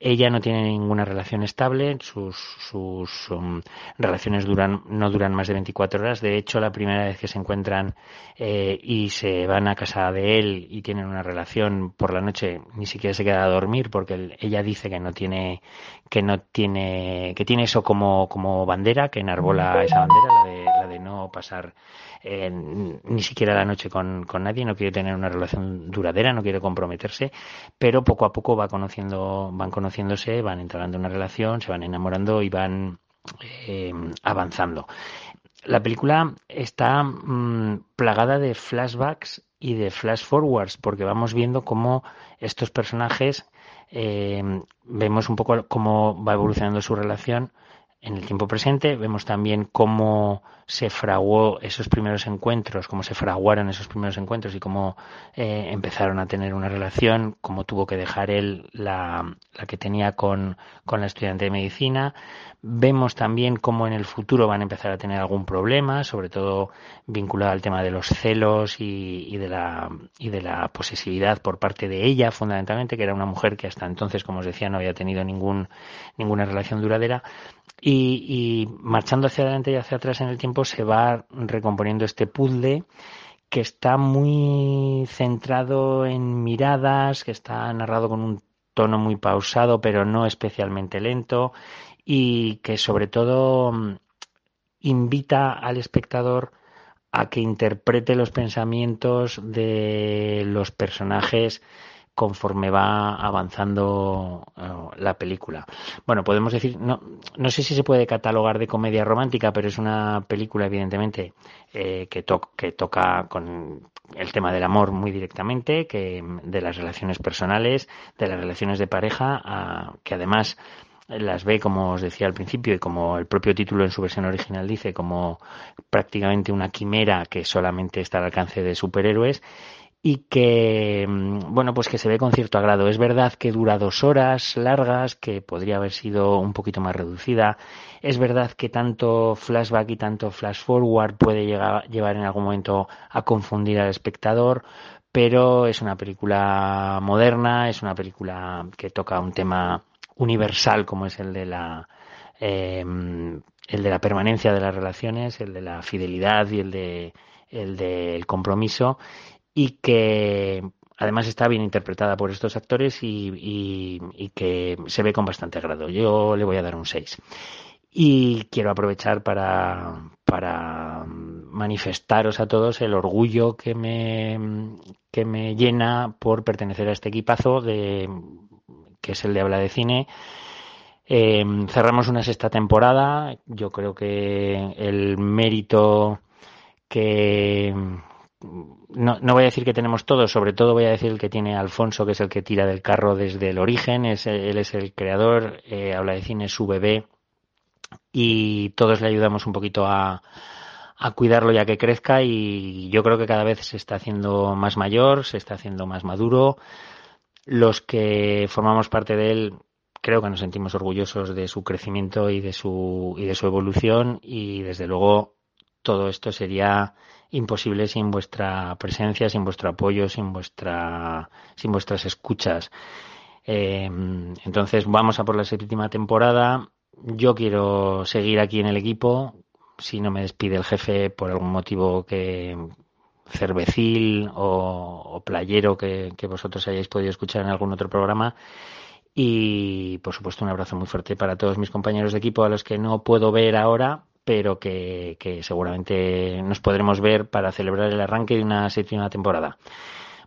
ella no tiene ninguna relación estable, sus, sus um, relaciones duran, no duran más de 24 horas. De hecho, la primera vez que se encuentran eh, y se van a casa de él y tienen una relación por la noche, ni siquiera se queda a dormir porque ella dice que no tiene, que no tiene, que tiene eso como, como bandera, que enarbola esa bandera, la de, la de no pasar eh, ni siquiera la noche con, con, nadie, no quiere tener una relación duradera, no quiere comprometerse, pero poco a poco va conociendo, van conociéndose, van entrando en una relación, se van enamorando y van eh, avanzando. La película está mm, plagada de flashbacks y de flash forwards, porque vamos viendo cómo estos personajes eh, vemos un poco cómo va evolucionando su relación en el tiempo presente, vemos también cómo se fraguó esos primeros encuentros, cómo se fraguaron esos primeros encuentros y cómo eh, empezaron a tener una relación, cómo tuvo que dejar él la, la que tenía con, con, la estudiante de medicina. Vemos también cómo en el futuro van a empezar a tener algún problema, sobre todo vinculado al tema de los celos y, y de, la, y de la posesividad por parte de ella, fundamentalmente, que era una mujer que hasta entonces, como os decía, no había tenido ningún, ninguna relación duradera y, marchando hacia adelante y hacia atrás en el tiempo se va recomponiendo este puzzle que está muy centrado en miradas, que está narrado con un tono muy pausado pero no especialmente lento y que sobre todo mm, invita al espectador a que interprete los pensamientos de los personajes conforme va avanzando eh, la película. Bueno, podemos decir, no, no sé si se puede catalogar de comedia romántica, pero es una película, evidentemente, eh, que, que toca con el tema del amor muy directamente, que de las relaciones personales, de las relaciones de pareja, que además las ve, como os decía al principio, y como el propio título en su versión original dice, como prácticamente una quimera que solamente está al alcance de superhéroes y que, mm, bueno, pues que se ve con cierto agrado. Es verdad que dura dos horas largas, que podría haber sido un poquito más reducida. Es verdad que tanto flashback y tanto flash forward puede llegar, llevar en algún momento a confundir al espectador, pero es una película moderna, es una película que toca un tema universal como es el de la eh, el de la permanencia de las relaciones, el de la fidelidad y el de el del compromiso y que además está bien interpretada por estos actores y, que se ve con bastante agrado. Yo le voy a dar un 6. Y quiero aprovechar para, para manifestaros a todos el orgullo que me, que me llena por pertenecer a este equipazo de, que es el de habla de cine. Eh, cerramos una sexta temporada. Yo creo que el mérito que, no, no, voy a decir que tenemos todos, sobre todo voy a decir el que tiene Alfonso, que es el que tira del carro desde el origen, es, él es el creador, eh, habla de cine, su bebé, y todos le ayudamos un poquito a, a cuidarlo ya que crezca y yo creo que cada vez se está haciendo más mayor, se está haciendo más maduro. Los que formamos parte de él creo que nos sentimos orgullosos de su crecimiento y de su, y de su evolución y desde luego todo esto sería imposible sin vuestra presencia, sin vuestro apoyo, sin vuestra, sin vuestras escuchas. Eh, entonces vamos a por la séptima temporada. Yo quiero seguir aquí en el equipo. Si no me despide el jefe por algún motivo que cervecil o, playero que, que vosotros hayáis podido escuchar en algún otro programa. Y por supuesto un abrazo muy fuerte para todos mis compañeros de equipo a los que no puedo ver ahora, pero que, seguramente nos podremos ver para celebrar el arranque de una séptima temporada.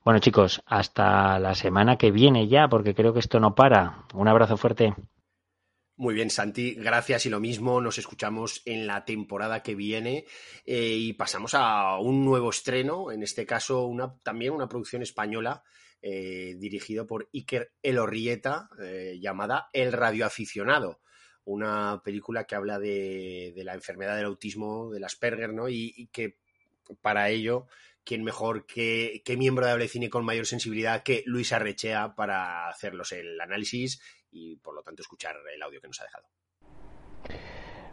Bueno chicos, hasta la semana que viene ya, porque creo que esto no para. Un abrazo fuerte. Muy bien, Santi, gracias y lo mismo. Nos escuchamos en la temporada que viene eh, y pasamos a un nuevo estreno, en este caso una, también una producción española eh, dirigido por Iker Elorrieta, eh, llamada El radioaficionado una película que habla de, la enfermedad del autismo, del Asperger, ¿no? Y, que para ello, ¿quién mejor que, miembro de Hablecine con mayor sensibilidad que Luis Arrechea para hacerlos el análisis y, por lo tanto, escuchar el audio que nos ha dejado?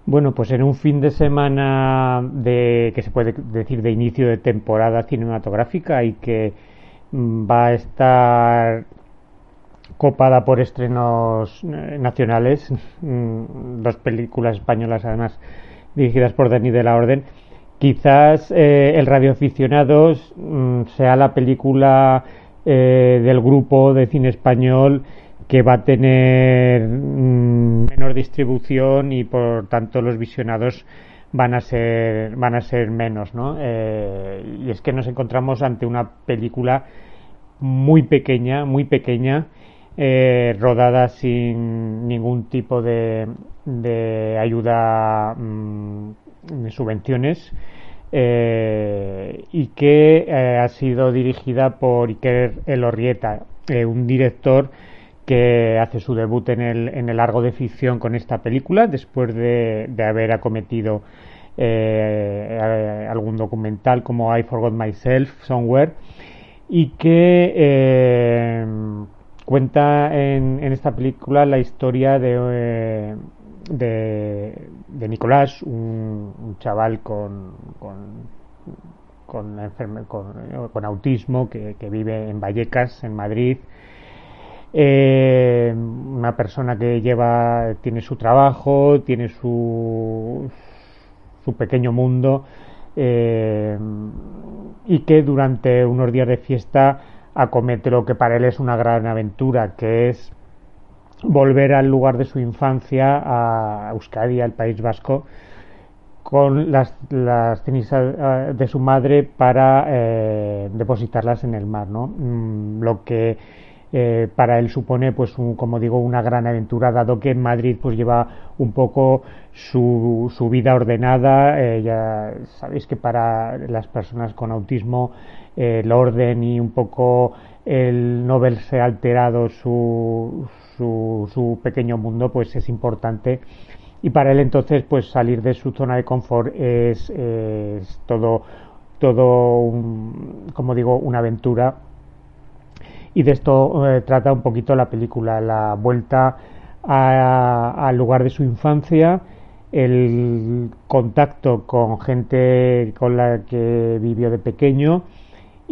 Bueno, pues en un fin de semana de que se puede decir de inicio de temporada cinematográfica y que mm, va a estar copada por estrenos eh, nacionales, mm, dos películas españolas además dirigidas por Dani de la Orden. Quizás eh, El radioaficionado mm, sea la película eh, del grupo de cine español que va a tener mm, menor distribución y por tanto los visionados van a ser van a ser menos, ¿no? y es que nos encontramos ante una película muy pequeña, muy pequeña eh, rodada sin ningún tipo de, ayuda mm, de subvenciones eh, y que eh, ha sido dirigida por Iker Elorrieta, un director que hace su debut en el, en el largo de ficción con esta película después de, de haber acometido algún documental como I Forgot Myself Somewhere y que cuenta en, esta película la historia de, eh, de, Nicolás, un, chaval con, con, con, autismo que, vive en Vallecas, en Madrid. Eh, una persona que lleva, tiene su trabajo, tiene su, su pequeño mundo eh, y que durante unos días de fiesta acomete lo que para él es una gran aventura, que es volver al lugar de su infancia, a Euskadi, al País Vasco, con las, las cenizas eh, de su madre para eh, depositarlas en el mar, ¿no? Mm, lo que eh, para él supone, pues, como digo, una gran aventura, dado que en Madrid, pues, lleva un poco su, su vida ordenada. ya sabéis que para las personas con autismo el orden y un poco el no verse alterado su, su, pequeño mundo, pues es importante. Y para él entonces, pues salir de su zona de confort es, todo, todo como digo, una aventura. Y de esto eh, trata un poquito la película, la vuelta al lugar de su infancia, el contacto con gente con la que vivió de pequeño,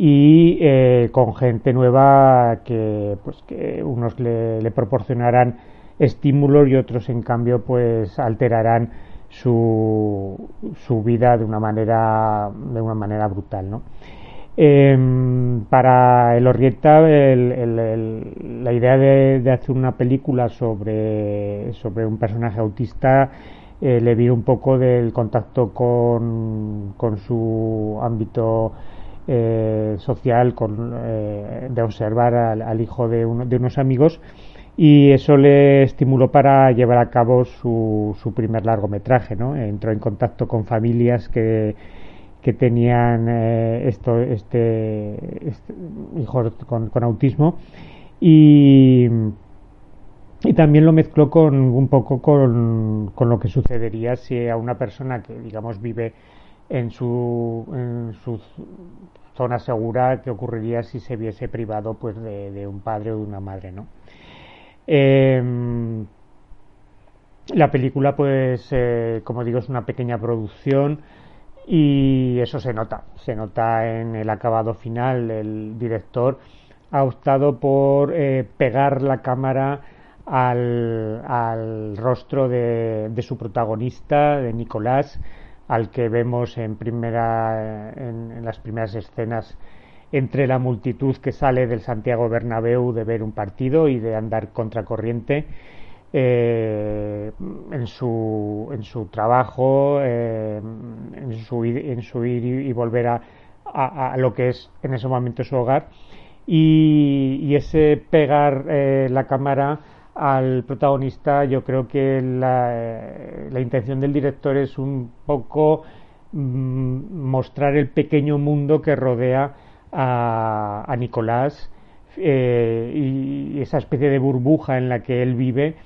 y eh, con gente nueva que pues que unos le, proporcionarán estímulos y otros en cambio pues alterarán su, su vida de una manera de una manera brutal ¿no? Em, para el Orrieta la idea de, hacer una película sobre, sobre un personaje autista eh, le vino un poco del contacto con, con su ámbito eh, social con, eh, de observar al, hijo de, de, unos amigos y eso le estimuló para llevar a cabo su, su primer largometraje. ¿no? Entró en contacto con familias que, que tenían eh, esto, este, este hijos con, con, autismo y, y también lo mezcló con un poco con, con lo que sucedería si a una persona que digamos vive en su, en su zona segura que ocurriría si se viese privado pues de, un padre o de una madre, ¿no? Em, la película, pues, eh, como digo, es una pequeña producción y eso se nota, se nota en el acabado final. El director ha optado por eh, pegar la cámara al, rostro de, su protagonista, de Nicolás, al que vemos en, primera, en, las primeras escenas entre la multitud que sale del Santiago Bernabéu de ver un partido y de andar contracorriente eh, en, su, en su trabajo, eh, en, su, en su ir y, volver a, a, lo que es en ese momento su hogar. Y, ese pegar eh, la cámara al protagonista, yo creo que la, la intención del director es un poco mm, mostrar el pequeño mundo que rodea a, a Nicolás eh, y esa especie de burbuja en la que él vive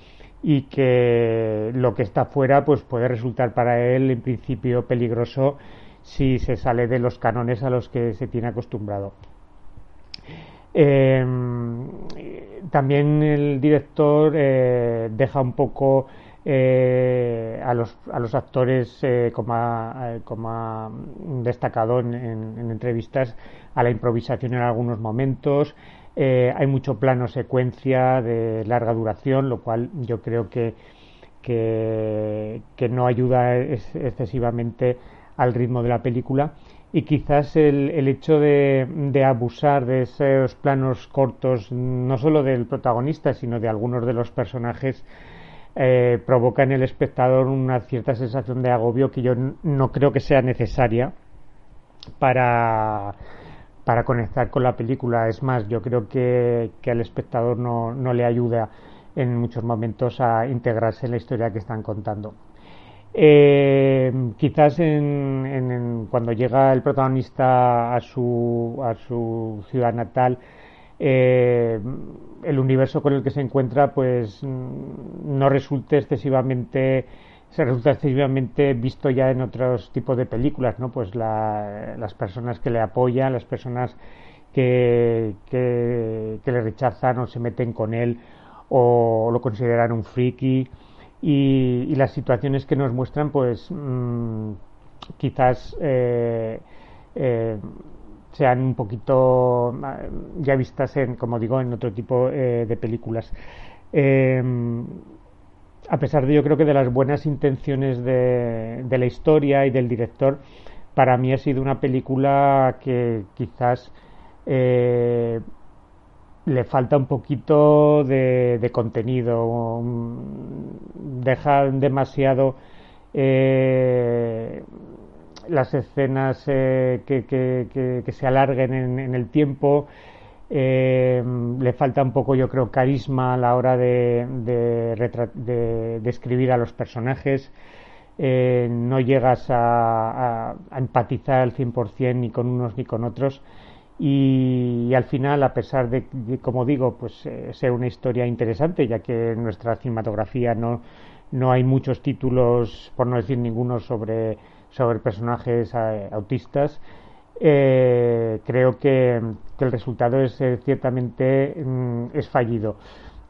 y que lo que está fuera pues puede resultar para él en principio peligroso si se sale de los cánones a los que se tiene acostumbrado. Eh, también el director eh, deja un poco eh, a, los, a los actores, como, ha, como, destacado en, en, entrevistas, a la improvisación en algunos momentos. hay mucho plano secuencia de larga duración, lo cual yo creo que no ayuda excesivamente al ritmo de la película y quizás el, el hecho de, abusar de esos planos cortos, no solo del protagonista, sino de algunos de los personajes, eh, provoca en el espectador una cierta sensación de agobio que yo no creo que sea necesaria para, para conectar con la película. Es más, yo creo que, que al espectador no, no le ayuda en muchos momentos a integrarse en la historia que están contando. Eh, quizás en, cuando llega el protagonista a su, a su ciudad natal, eh, el universo con el que se encuentra pues no resulte excesivamente se resulta excesivamente visto ya en otros tipos de películas, ¿no? Pues las personas que le apoyan, las personas que, que, que, le rechazan o se meten con él o lo consideran un friki y, las situaciones que nos muestran pues mm, quizás eh, eh, sean un poquito ah, ya vistas en como digo en otro tipo eh, de películas. A pesar de yo creo que de las buenas intenciones de, la historia y del director para mí ha sido una película que quizás le falta un poquito de, contenido, deja demasiado eh, las escenas eh, que, se alarguen en, el tiempo, eh, le falta un poco, yo creo, carisma a la hora de, de, escribir a los personajes. no llegas a, a empatizar al 100% ni con unos ni con otros y, al final, a pesar de, como digo, pues eh, ser una historia interesante, ya que en nuestra cinematografía no, no hay muchos títulos, por no decir ninguno, sobre, sobre personajes eh, autistas, eh, creo que, el resultado es ciertamente mm, es fallido.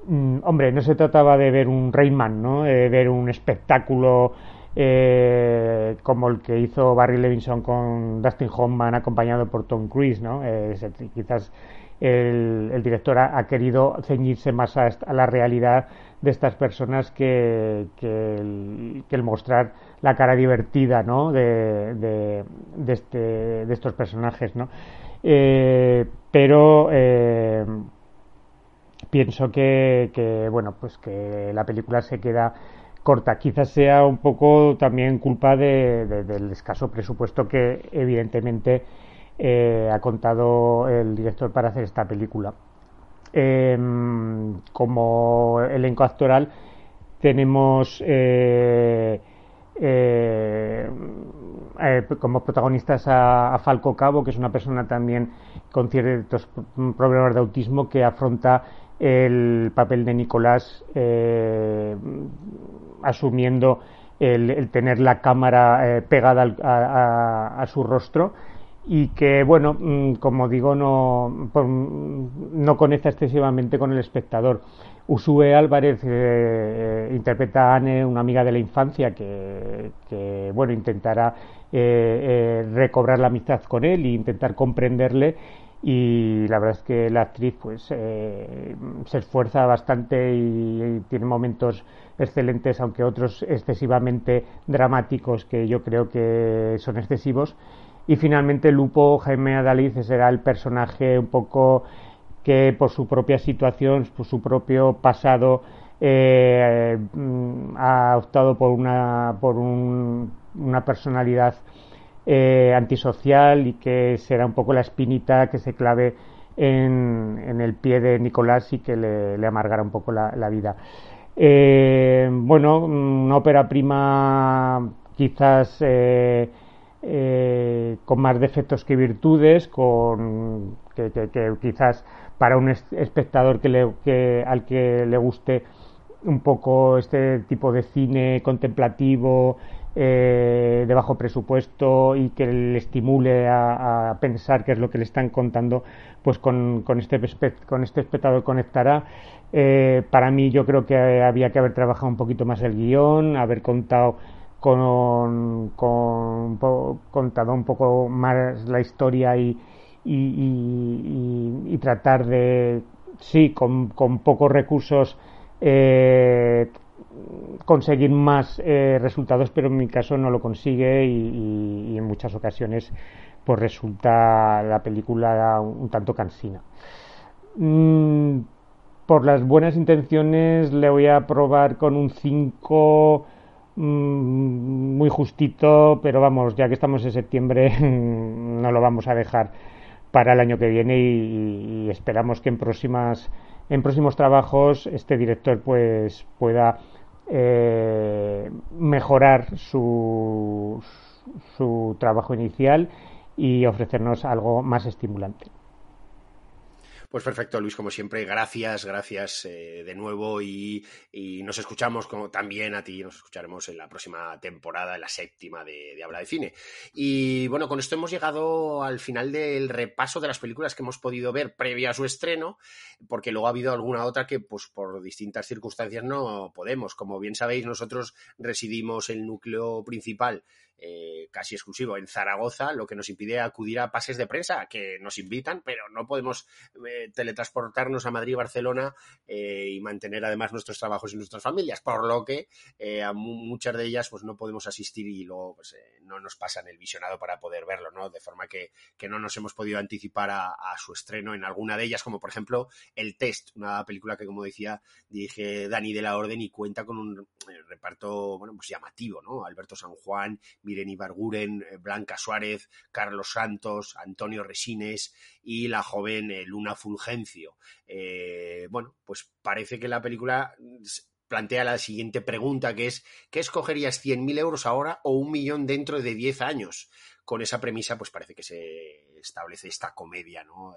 Mm, hombre, no se trataba de ver un Rayman, ¿no? de ver un espectáculo eh, como el que hizo Barry Levinson con Dustin Hoffman acompañado por Tom Cruise, ¿no? Eh, quizás el, director ha, querido ceñirse más a, la realidad de estas personas que, el, mostrar la cara divertida, ¿no? De, este, de estos personajes, ¿no? Eh, pero pienso que, que, bueno, pues que la película se queda corta. Quizás sea un poco también culpa del escaso presupuesto que evidentemente eh, ha contado el director para hacer esta película. Em, como elenco actoral tenemos eh, eh, como protagonistas a, Falco Cabo, que es una persona también con ciertos problemas de autismo que afronta el papel de Nicolás asumiendo el, tener la cámara eh, pegada a, su rostro y que, bueno, mm, como digo, no, no conecta excesivamente con el espectador. Usue Álvarez eh, eh, interpreta a Anne, una amiga de la infancia que, bueno, intentará eh, recobrar la amistad con él e intentar comprenderle y la verdad es que la actriz pues se esfuerza bastante y, tiene momentos excelentes aunque otros excesivamente dramáticos que yo creo que son excesivos y finalmente Lupo Jaime Adaliz será el personaje un poco que por su propia situación, por su propio pasado, eh, mm, ha optado por una, por una personalidad eh, antisocial y que será un poco la espinita que se clave en, el pie de Nicolás y que le, amargará un poco la, vida. Eh, bueno, una ópera prima quizás con más defectos que virtudes, con que, que quizás para un espectador que le, al que le guste un poco este tipo de cine contemplativo eh, de bajo presupuesto y que le estimule a, pensar qué es lo que le están contando, pues con, este, con este espectador conectará. Eh, para mí yo creo que había que haber trabajado un poquito más el guion, haber contado con, con contado un poco más la historia y, y, tratar de, sí, con, pocos recursos, eh, conseguir más eh, resultados, pero en mi caso no lo consigue y, en muchas ocasiones pues resulta la película un, tanto cansina. Mm, por las buenas intenciones le voy a probar con un 5 mm, muy justito, pero vamos, ya que estamos en septiembre no lo vamos a dejar para el año que viene y, esperamos que en próximas en próximos trabajos este director pues pueda eh, mejorar su, su trabajo inicial y ofrecernos algo más estimulante. Pues perfecto, Luis, como siempre, gracias, gracias eh, de nuevo y, nos escuchamos como también a ti, nos escucharemos en la próxima temporada, en la séptima de, de, Habla de Cine. Y bueno, con esto hemos llegado al final del repaso de las películas que hemos podido ver previa a su estreno, porque luego ha habido alguna otra que pues por distintas circunstancias no podemos. Como bien sabéis, nosotros residimos el núcleo principal eh, casi exclusivo en Zaragoza, lo que nos impide acudir a pases de prensa que nos invitan, pero no podemos eh, teletransportarnos a Madrid Barcelona eh, y mantener además nuestros trabajos y nuestras familias, por lo que a muchas de ellas pues no podemos asistir y luego pues, no nos pasan el visionado para poder verlo, ¿no? De forma que, no nos hemos podido anticipar a, su estreno en alguna de ellas, como por ejemplo El Test, una película que como decía dirige Dani de la Orden y cuenta con un reparto bueno pues llamativo, ¿no? Alberto San Juan, Irene Ibarguren, eh, Blanca Suárez, Carlos Santos, Antonio Resines y la joven eh, Luna Fulgencio. Eh, bueno, pues parece que la película plantea la siguiente pregunta, que es, ¿qué escogerías 100.000 euros ahora o un millón dentro de 10 años? Con esa premisa, pues parece que se establece esta comedia, ¿no?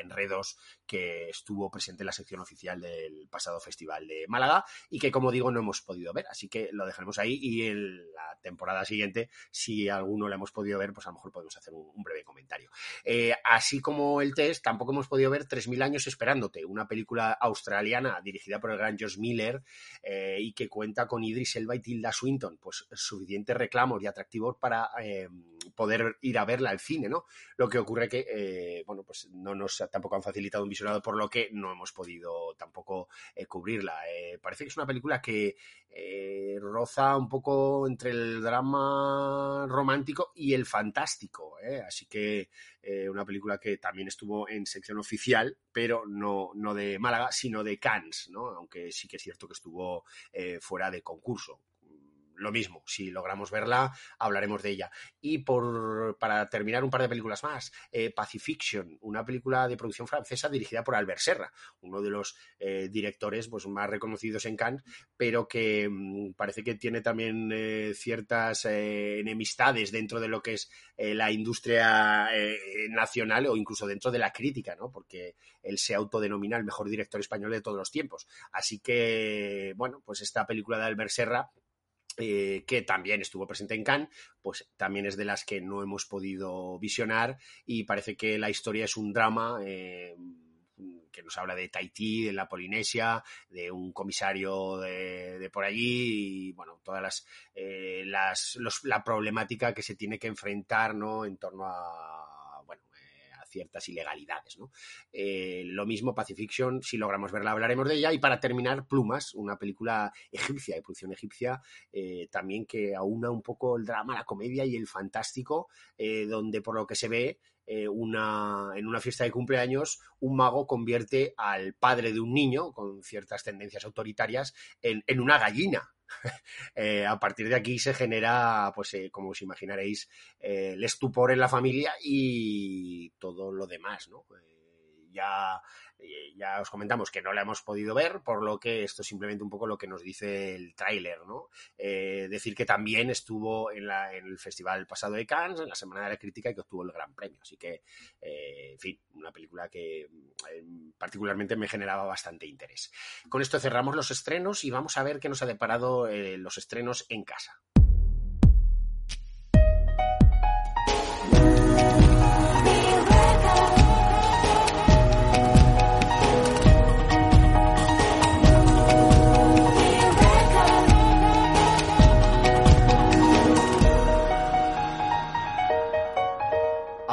Enredos que estuvo presente en la sección oficial del pasado Festival de Málaga y que, como digo, no hemos podido ver. Así que lo dejaremos ahí y en la temporada siguiente, si alguno lo hemos podido ver, pues a lo mejor podemos hacer un, breve comentario. Eh, así como el test, tampoco hemos podido ver 3.000 años esperándote, una película australiana dirigida por el gran Josh Miller eh, y que cuenta con Idris Elba y Tilda Swinton, pues suficientes reclamos y atractivos para eh, poder ir a verla al cine, ¿no? Lo que ocurre que, bueno, pues no nos tampoco han facilitado un visionado, por lo que no hemos podido tampoco eh, cubrirla. Eh, parece que es una película que eh, roza un poco entre el drama romántico y el fantástico. Así que una película que también estuvo en sección oficial, pero no, no de Málaga, sino de Cannes, ¿no? aunque sí que es cierto que estuvo fuera de concurso lo mismo, si logramos verla, hablaremos de ella. Y por, para terminar, un par de películas más. Eh, Pacifiction, una película de producción francesa dirigida por Albert Serra, uno de los eh, directores pues, más reconocidos en Cannes, pero que mm, parece que tiene también eh, ciertas enemistades dentro de lo que es la industria nacional o incluso dentro de la crítica, ¿no? porque él se autodenomina el mejor director español de todos los tiempos. Así que, bueno, pues esta película de Albert Serra eh, que también estuvo presente en Cannes, pues también es de las que no hemos podido visionar y parece que la historia es un drama eh, que nos habla de Tahití, de la Polinesia, de un comisario de, por allí y, bueno, todas las, eh, las la problemática que se tiene que enfrentar, ¿no? En torno a ciertas ilegalidades. ¿no? Eh, lo mismo Pacifiction, si logramos verla hablaremos de ella. Y para terminar, Plumas, una película egipcia, de producción egipcia, eh, también que aúna un poco el drama, la comedia y el fantástico, eh, donde por lo que se ve una, en una fiesta de cumpleaños, un mago convierte al padre de un niño con ciertas tendencias autoritarias en, en una gallina. Eh, a partir de aquí se genera, pues eh, como os imaginaréis, eh, el estupor en la familia y todo lo demás, ¿no? Ya ya os comentamos que no la hemos podido ver, por lo que esto es simplemente un poco lo que nos dice el tráiler, ¿no? Eh, decir que también estuvo en, el festival pasado de Cannes, en la Semana de la Crítica, y que obtuvo el Gran Premio. Así que, eh, en fin, una película que eh, particularmente me generaba bastante interés. Con esto cerramos los estrenos y vamos a ver qué nos ha deparado los estrenos en casa.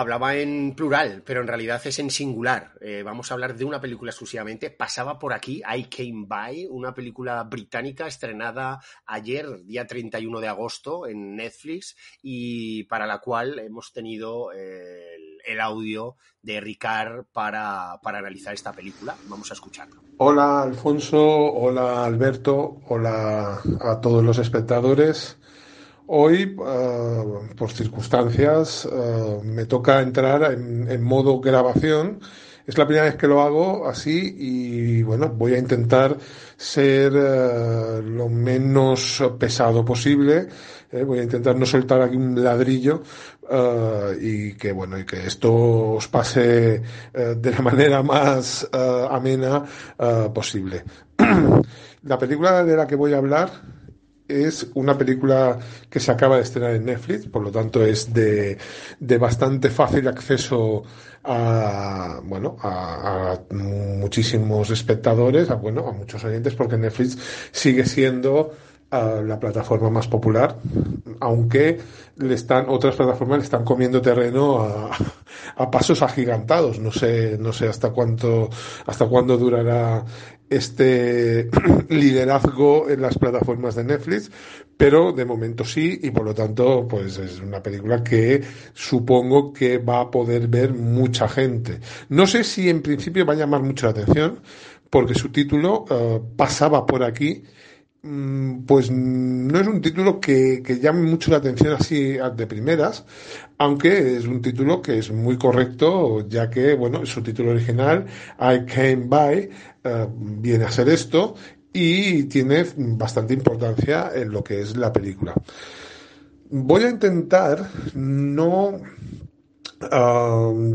Hablaba en plural, pero en realidad es en singular. Eh, vamos a hablar de una película exclusivamente. Pasaba por aquí I Came By, una película británica estrenada ayer, día 31 de agosto, en Netflix y para la cual hemos tenido eh, el, audio de Ricard para, para analizar esta película. Vamos a escucharlo. Hola Alfonso, hola Alberto, hola a todos los espectadores. Hoy, eh, por circunstancias, eh, me toca entrar en, modo grabación. Es la primera vez que lo hago así y bueno, voy a intentar ser eh, lo menos pesado posible. voy a intentar no soltar aquí un ladrillo y que bueno y que esto os pase de la manera más amena posible. la película de la que voy a hablar es una película que se acaba de estrenar en Netflix, por lo tanto es de, de bastante fácil acceso a, bueno, a, muchísimos espectadores, a, bueno, a muchos oyentes, porque Netflix sigue siendo la plataforma más popular, aunque le están, otras plataformas le están comiendo terreno a, a, pasos agigantados. No sé, no sé hasta cuánto, hasta cuándo durará este liderazgo en las plataformas de Netflix, pero de momento sí, y por lo tanto, pues es una película que supongo que va a poder ver mucha gente. No sé si en principio va a llamar mucho la atención, porque su título eh, pasaba por aquí pues no es un título que, llame mucho la atención así de primeras, aunque es un título que es muy correcto, ya que, bueno, su título original, I Came By, eh, viene a ser esto y tiene bastante importancia en lo que es la película. Voy a intentar no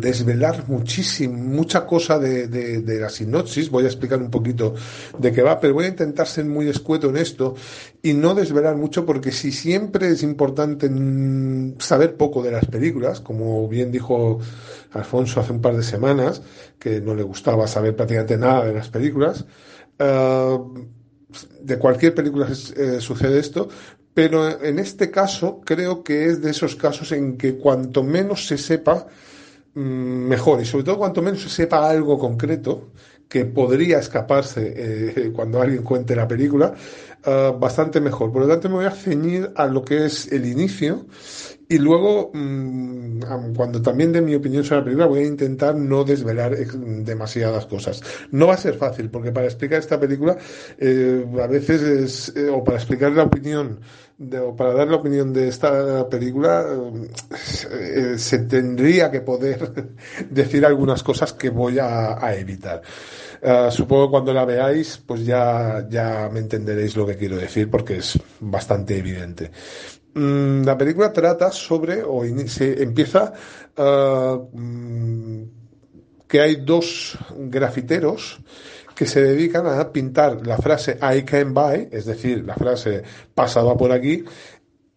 desvelar muchísimo, mucha cosa de, la sinopsis. Voy a explicar un poquito de qué va, pero voy a intentar ser muy escueto en esto y no desvelar mucho porque si siempre es importante saber poco de las películas, como bien dijo Alfonso hace un par de semanas, que no le gustaba saber prácticamente nada de las películas, ah, de cualquier película eh, sucede esto, pero en este caso creo que es de esos casos en que cuanto menos se sepa, mm, mejor. Y sobre todo cuanto menos se sepa algo concreto que podría escaparse eh, cuando alguien cuente la película, ah, bastante mejor. Por lo tanto, me voy a ceñir a lo que es el inicio y luego, mm, cuando también dé mi opinión sobre la película, voy a intentar no desvelar demasiadas cosas. No va a ser fácil, porque para explicar esta película, eh, a veces es, eh, o para explicar la opinión, para dar la opinión de esta película, eh, se tendría que poder decir algunas cosas que voy a, evitar. supongo que cuando la veáis, pues ya, ya me entenderéis lo que quiero decir, porque es bastante evidente. Mm, la película trata sobre, o se empieza mm, que hay dos grafiteros que se dedican a pintar la frase I can buy, es decir, la frase pasaba por aquí,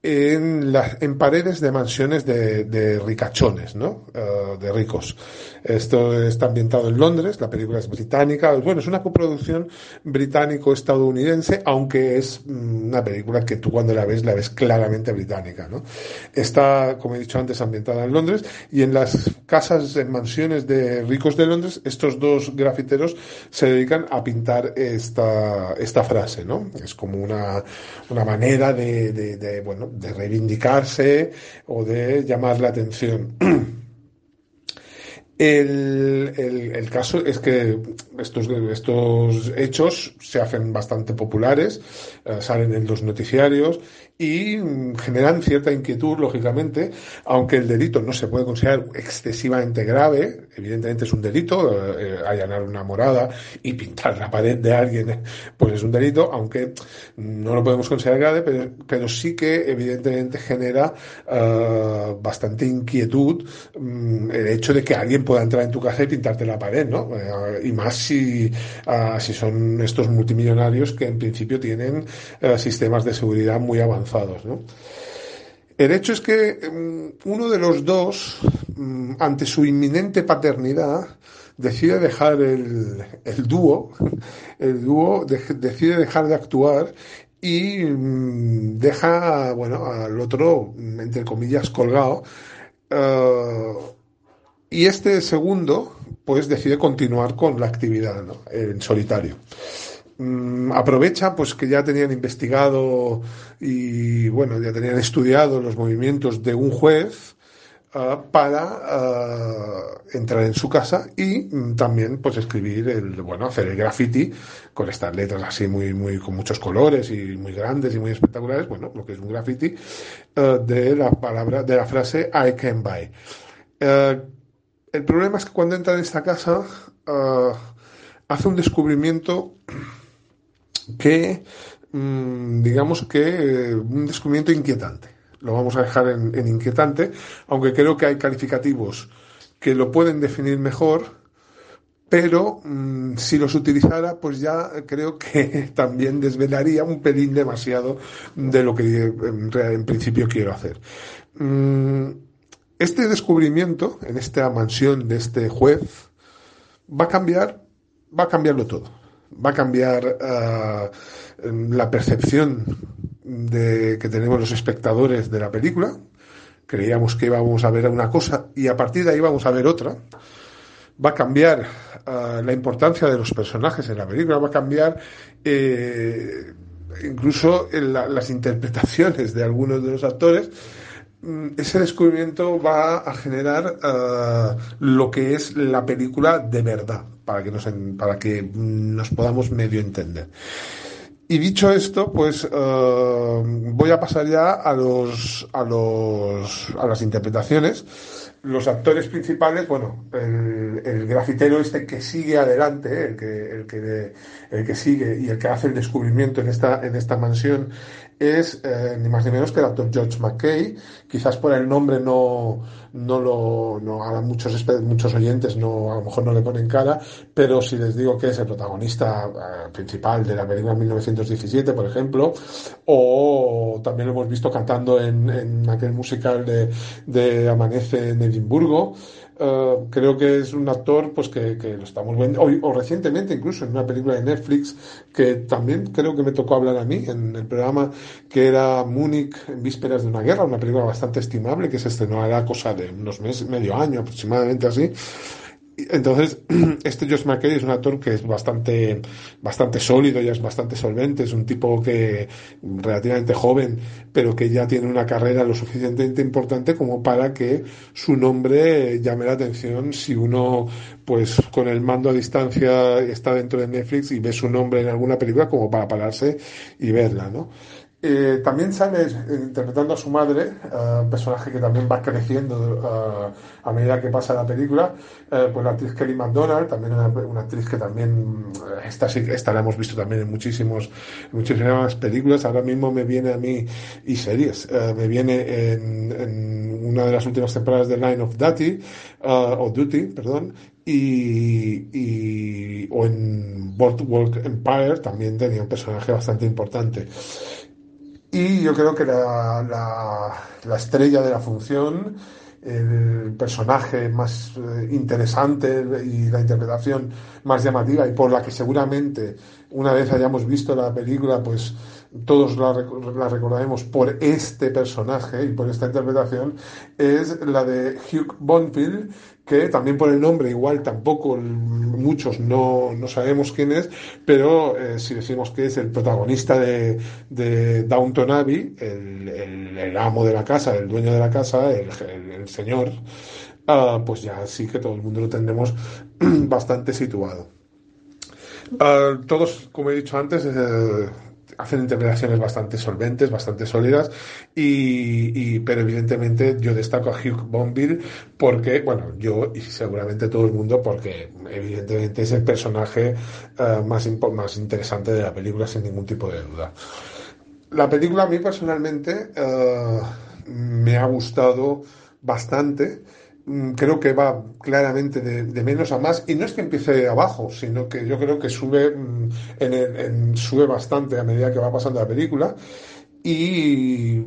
en, la, en paredes de mansiones de, ricachones, ¿no? Uh, de ricos. Esto está ambientado en Londres, la película es británica, bueno, es una coproducción británico-estadounidense, aunque es mm, una película que tú cuando la ves, la ves claramente británica, ¿no? Está, como he dicho antes, ambientada en Londres y en las casas, en mansiones de ricos de Londres, estos dos grafiteros se dedican a pintar esta, esta frase, ¿no? Es como una, una manera de, de bueno, de reivindicarse o de llamar la atención. El, el, caso es que estos, estos hechos se hacen bastante populares, eh, salen en los noticiarios y generan cierta inquietud, lógicamente, aunque el delito no se puede considerar excesivamente grave, evidentemente es un delito, eh, allanar una morada y pintar la pared de alguien, pues es un delito, aunque no lo podemos considerar grave, pero, sí que evidentemente genera uh, bastante inquietud um, el hecho de que alguien pueda entrar en tu casa y pintarte la pared, ¿no? Uh, y más si, uh, si son estos multimillonarios que en principio tienen sistemas de seguridad muy avanzados. El hecho es que um, uno de los dos, um, ante su inminente paternidad, decide dejar el, dúo, el dúo de, decide dejar de actuar y um, deja, bueno, al otro, entre comillas, colgado. Uh, y este segundo, pues decide continuar con la actividad en solitario mmm, aprovecha pues que ya tenían investigado y bueno, ya tenían estudiado los movimientos de un juez uh, para uh, entrar en su casa y mm, también pues escribir el bueno hacer el graffiti con estas letras así muy muy con muchos colores y muy grandes y muy espectaculares. Bueno lo que es un graffiti uh, de la palabra de la frase I can buy el problema es que cuando entra en esta casa hace un descubrimiento que, mmm, digamos que eh, un descubrimiento inquietante. Lo vamos a dejar en, inquietante, aunque creo que hay calificativos que lo pueden definir mejor, pero mmm, si los utilizara, pues ya creo que también desvelaría un pelín demasiado de lo que en, en principio quiero hacer. Mmm, este descubrimiento en esta mansión de este juez va a cambiar, va a cambiarlo todo va a cambiar uh, la percepción de, que tenemos los espectadores de la película. Creíamos que íbamos a ver una cosa y a partir de ahí vamos a ver otra. Va a cambiar uh, la importancia de los personajes en la película, va a cambiar eh, incluso la, las interpretaciones de algunos de los actores ese descubrimiento va a generar uh, lo que es la película de verdad para que nos, para que nos podamos medio entender. Y dicho esto, pues uh, voy a pasar ya a los, a los a las interpretaciones. Los actores principales, bueno, el, el grafitero este que sigue adelante, el que, el que, el que sigue y el que hace el descubrimiento en esta, en esta mansión es eh, ni más ni menos que el actor George McKay. Quizás por el nombre no, no lo, no, a muchos, muchos oyentes no, a lo mejor no le ponen cara, pero si les digo que es el protagonista eh, principal de la película 1917, por ejemplo, o también lo hemos visto cantando en, en aquel musical de, de Amanece en Edimburgo, Uh, creo que es un actor pues que, lo estamos viendo, o, o, recientemente incluso en una película de Netflix que también creo que me tocó hablar a mí en el programa que era Múnich en vísperas de una guerra, una película bastante estimable que se estrenó a cosa de unos meses, medio año aproximadamente así, entonces, este Josh McKay es un actor que es bastante, bastante sólido, ya es bastante solvente, es un tipo que relativamente joven, pero que ya tiene una carrera lo suficientemente importante como para que su nombre llame la atención si uno, pues, con el mando a distancia está dentro de Netflix y ve su nombre en alguna película como para pararse y verla, ¿no? Eh, también sale interpretando a su madre, un personaje que también va creciendo a medida que pasa la película, pues la actriz Kelly MacDonald, también una, actriz que también, esta, esta la hemos visto también en muchísimos, muchísimas películas, ahora mismo me viene a mí, y series, me viene en, en, una de las últimas temporadas de Line of Duty, o Duty, perdón, y, o en Boardwalk Empire también tenía un personaje bastante importante. Y yo creo que la, la, estrella de la función, el personaje más eh, interesante y la interpretación más llamativa y por la que seguramente una vez hayamos visto la película, pues todos la, la, recordaremos por este personaje y por esta interpretación, es la de Hugh Bonfield, que también por el nombre igual tampoco muchos no, no sabemos quién es, pero eh, si decimos que es el protagonista de, de Downton Abbey, el, el, amo de la casa, el dueño de la casa, el, señor, uh, pues ya sí que todo el mundo lo tendremos bastante situado. Uh, todos, como he dicho antes, eh, hacen interpretaciones bastante solventes, bastante sólidas, y, pero evidentemente yo destaco a Hugh Bonville porque, bueno, yo y seguramente todo el mundo, porque evidentemente es el personaje uh, más, más interesante de la película sin ningún tipo de duda. La película a mí personalmente uh, me ha gustado bastante creo que va claramente de, menos a más. Y no es que empiece abajo, sino que yo creo que sube, mm, en, sube bastante a medida que va pasando la película. Y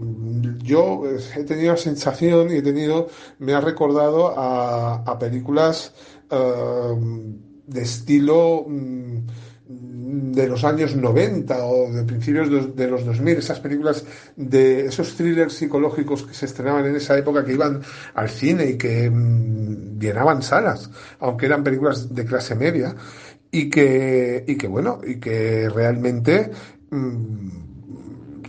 yo he tenido la sensación y he tenido, me ha recordado a, películas eh, de estilo mm, de los años 90 o de principios de, los 2000, esas películas de esos thrillers psicológicos que se estrenaban en esa época que iban al cine y que mm, llenaban salas, aunque eran películas de clase media y que, y que bueno, y que realmente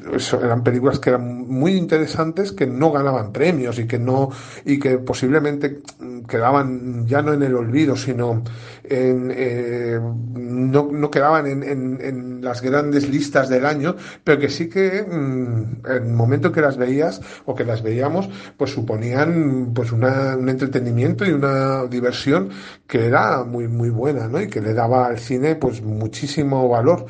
mm, eran películas que eran muy interesantes que no ganaban premios y que no y que posiblemente quedaban ya no en el olvido sino en, eh, no, no, quedaban en, en, las grandes listas del año pero que sí que mm, en el momento que las veías o que las veíamos pues suponían pues una, un entretenimiento y una diversión que era muy muy buena ¿no? y que le daba al cine pues muchísimo valor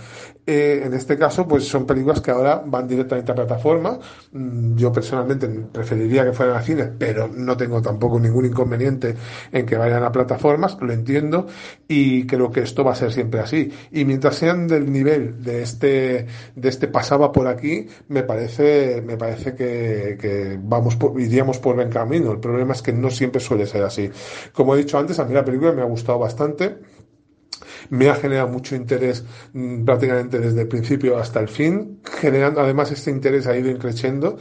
eh, en este caso, pues son películas que ahora van directamente a plataforma. Mm, yo personalmente preferiría que fueran a cine, pero no tengo tampoco ningún inconveniente en que vayan a plataformas, lo entiendo, y creo que esto va a ser siempre así. Y mientras sean del nivel de este, de este pasaba por aquí, me parece, me parece que, que vamos por, iríamos por buen camino. El problema es que no siempre suele ser así. Como he dicho antes, a mí la película me ha gustado bastante me ha generado mucho interés mm, prácticamente desde el principio hasta el fin, generando además este interés ha ido increciendo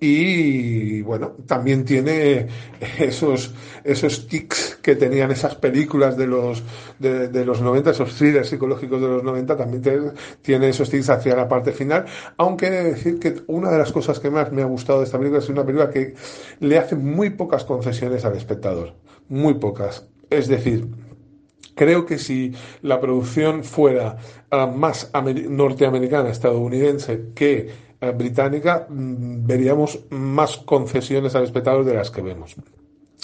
y bueno, también tiene esos, esos tics que tenían esas películas de los, de, los 90, esos thrillers psicológicos de los 90, también tiene esos tics hacia la parte final, aunque he de decir que una de las cosas que más me ha gustado de esta película es una película que le hace muy pocas concesiones al espectador, muy pocas. Es decir, Creo que si la producción fuera ah, más norteamericana, estadounidense que ah, británica, mm, veríamos más concesiones al espectador de las que vemos.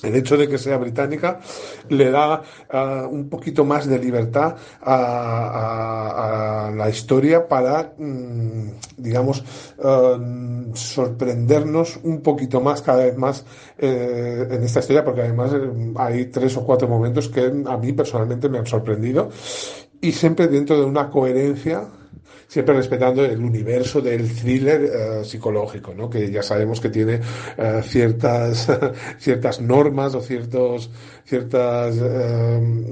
El hecho de que sea británica le da uh, un poquito más de libertad a, la historia para, mm, digamos, uh, sorprendernos un poquito más, cada vez más eh, en esta historia, porque además eh, hay tres o cuatro momentos que a mí personalmente me han sorprendido y siempre dentro de una coherencia siempre respetando el universo del thriller eh, psicológico, ¿no? que ya sabemos que tiene uh, ciertas, ciertas normas o ciertos, ciertas uh,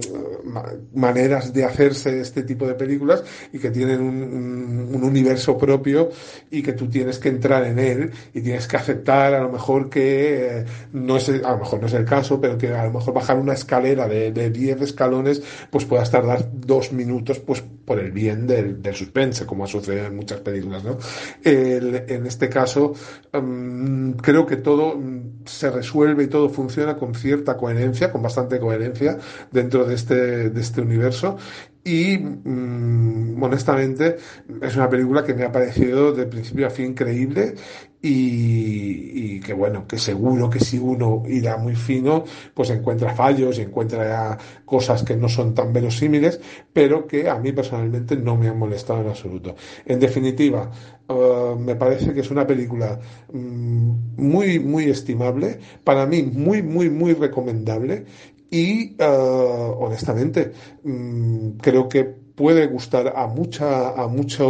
maneras de hacerse este tipo de películas y que tienen un, un, universo propio y que tú tienes que entrar en él y tienes que aceptar a lo mejor que no es, a lo mejor no es el caso, pero que a lo mejor bajar una escalera de 10 escalones pues puedas tardar dos minutos pues por el bien del, del suspense como ha sucedido en muchas películas, ¿no? en este caso, mm, creo que todo mm, se resuelve y todo funciona con cierta coherencia, con bastante coherencia dentro de este, de este universo y mm, honestamente es una película que me ha parecido de principio a fin creíble y, que bueno, que seguro que si uno irá muy fino, pues encuentra fallos y encuentra cosas que no son tan verosímiles, pero que a mí personalmente no me han molestado en absoluto. En definitiva, eh, me parece que es una película mm, muy, muy estimable, para mí muy, muy, muy recomendable y uh, honestamente mm, creo que puede gustar a mucha a mucho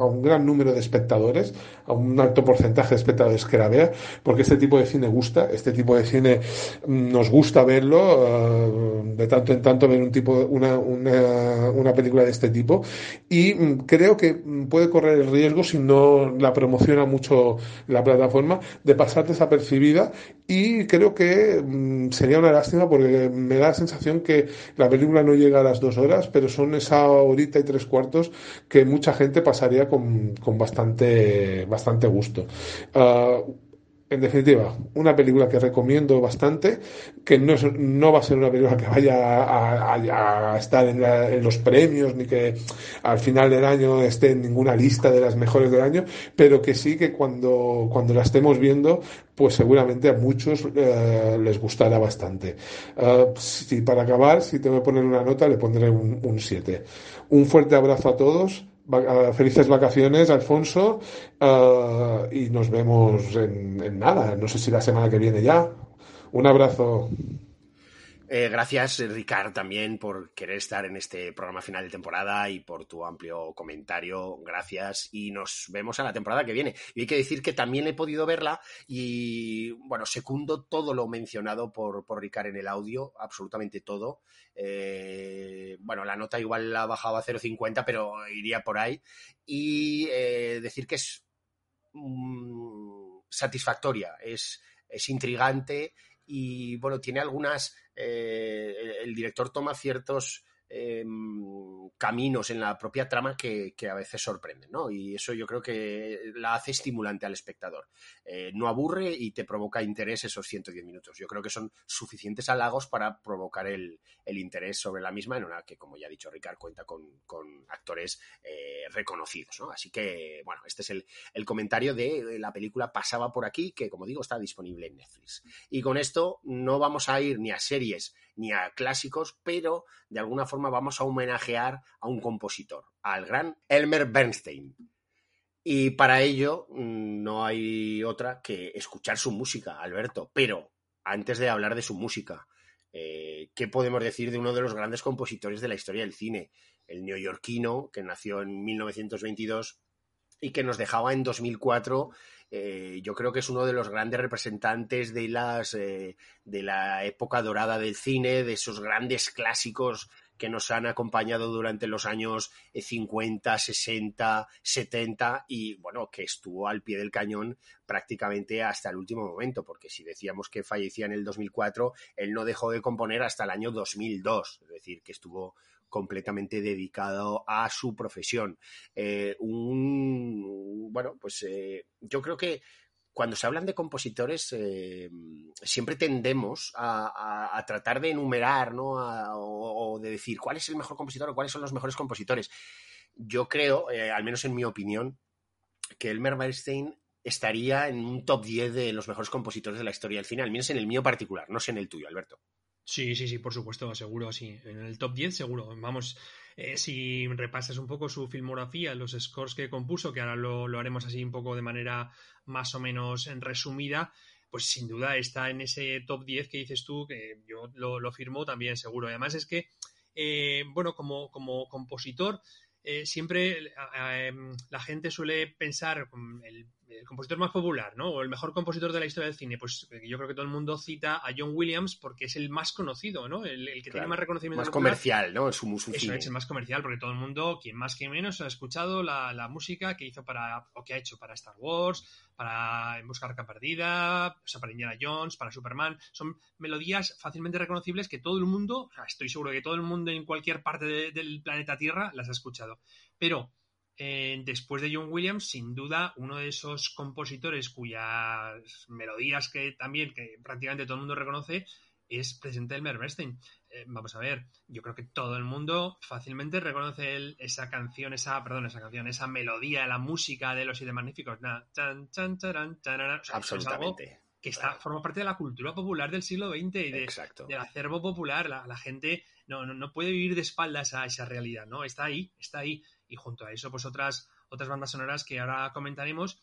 a un gran número de espectadores a un alto porcentaje de espectadores que la vea porque este tipo de cine gusta este tipo de cine mm, nos gusta verlo uh, de tanto en tanto ver un tipo una, una, una película de este tipo y mm, creo que puede correr el riesgo si no la promociona mucho la plataforma de pasar desapercibida y creo que sería una lástima porque me da la sensación que la película no llega a las dos horas pero son esa horita y tres cuartos que mucha gente pasaría con, con bastante, bastante gusto. Uh, en definitiva, una película que recomiendo bastante, que no, es, no va a ser una película que vaya a, estar en, la, en, los premios, ni que al final del año esté en ninguna lista de las mejores del año, pero que sí que cuando, cuando la estemos viendo, pues seguramente a muchos eh, les gustará bastante. Uh, si para acabar, si tengo que poner una nota, le pondré un 7. Un fuerte abrazo a todos felices vacaciones, Alfonso, uh, y nos vemos en, en, nada, no sé si la semana que viene ya. Un abrazo. Eh, gracias, Ricard, también por querer estar en este programa final de temporada y por tu amplio comentario. Gracias y nos vemos a la temporada que viene. Y hay que decir que también he podido verla y, bueno, secundo todo lo mencionado por, por Ricard en el audio, absolutamente todo. Eh, bueno, la nota igual la ha bajado a 0,50, pero iría por ahí. Y eh, decir que es mm, satisfactoria, es, es intrigante y bueno, tiene algunas, eh, el director toma ciertos eh, caminos en la propia trama que, a veces sorprenden, ¿no? Y eso yo creo que la hace estimulante al espectador. Eh, no aburre y te provoca interés esos 110 minutos. Yo creo que son suficientes halagos para provocar el, interés sobre la misma, en una que, como ya ha dicho Ricard, cuenta con, actores eh, reconocidos, ¿no? Así que, bueno, este es el comentario de la película Pasaba por aquí, que, como digo, está disponible en Netflix. Y con esto no vamos a ir ni a series ni a clásicos, pero de alguna forma vamos a homenajear a un compositor, al gran Elmer Bernstein. Y para ello mm, no hay otra que escuchar su música, Alberto. Pero antes de hablar de su música, eh, ¿qué podemos decir de uno de los grandes compositores de la historia del cine? El neoyorquino, que nació en 1922 y que nos dejaba en 2004 eh, yo creo que es uno de los grandes representantes de, las, eh, de la época dorada del cine, de esos grandes clásicos que nos han acompañado durante los años 50, 60, 70 y bueno, que estuvo al pie del cañón prácticamente hasta el último momento, porque si decíamos que fallecía en el 2004, él no dejó de componer hasta el año 2002, es decir, que estuvo completamente dedicado a su profesión. Eh, un, bueno, pues eh, yo creo que cuando se hablan de compositores, eh, siempre tendemos a, tratar de enumerar, ¿no? A, o, de decir cuál es el mejor compositor o cuáles son los mejores compositores. Yo creo, al menos en mi opinión, que Elmer Bernstein estaría en un top 10 de los mejores compositores de la historia del cine, al menos en el mío particular, no sé en el tuyo, Alberto. Sí, sí, sí, por supuesto, seguro, sí. En el top 10 seguro. Vamos, eh, si repasas un poco su filmografía, los scores que compuso, que ahora lo, lo, haremos así un poco de manera más o menos en resumida, pues sin duda está en ese top 10 que dices tú, que yo lo, lo firmo también seguro. Además es que, eh, bueno, como, como compositor, eh, siempre eh, la gente suele pensar el, el, compositor más popular, ¿no? O el mejor compositor de la historia del cine. Pues eh, yo creo que todo el mundo cita a John Williams porque es el más conocido, ¿no? El, el que claro, tiene más reconocimiento. Más comercial, ¿no? Su, su Eso es el más comercial porque todo el mundo, quien más que menos, ha escuchado la, la, música que hizo para, o que ha hecho para Star Wars, para En Busca Arca Perdida, o sea, para Indiana Jones, para Superman. Son melodías fácilmente reconocibles que todo el mundo, o sea, estoy seguro que todo el mundo en cualquier parte de, del planeta Tierra las ha escuchado. Pero eh, después de John Williams, sin duda, uno de esos compositores cuyas melodías que también, que prácticamente todo el mundo reconoce, es presidente del Bernstein. Eh, vamos a ver, yo creo que todo el mundo fácilmente reconoce esa canción, esa, perdón, esa canción, esa melodía, la música de los Siete Magníficos. Absolutamente. que está, forma parte de la cultura popular del siglo XX y de, del acervo popular. La, gente no, no, puede vivir de espaldas a esa realidad, ¿no? Está ahí, está ahí. Y junto a eso, pues otras, otras bandas sonoras que ahora comentaremos.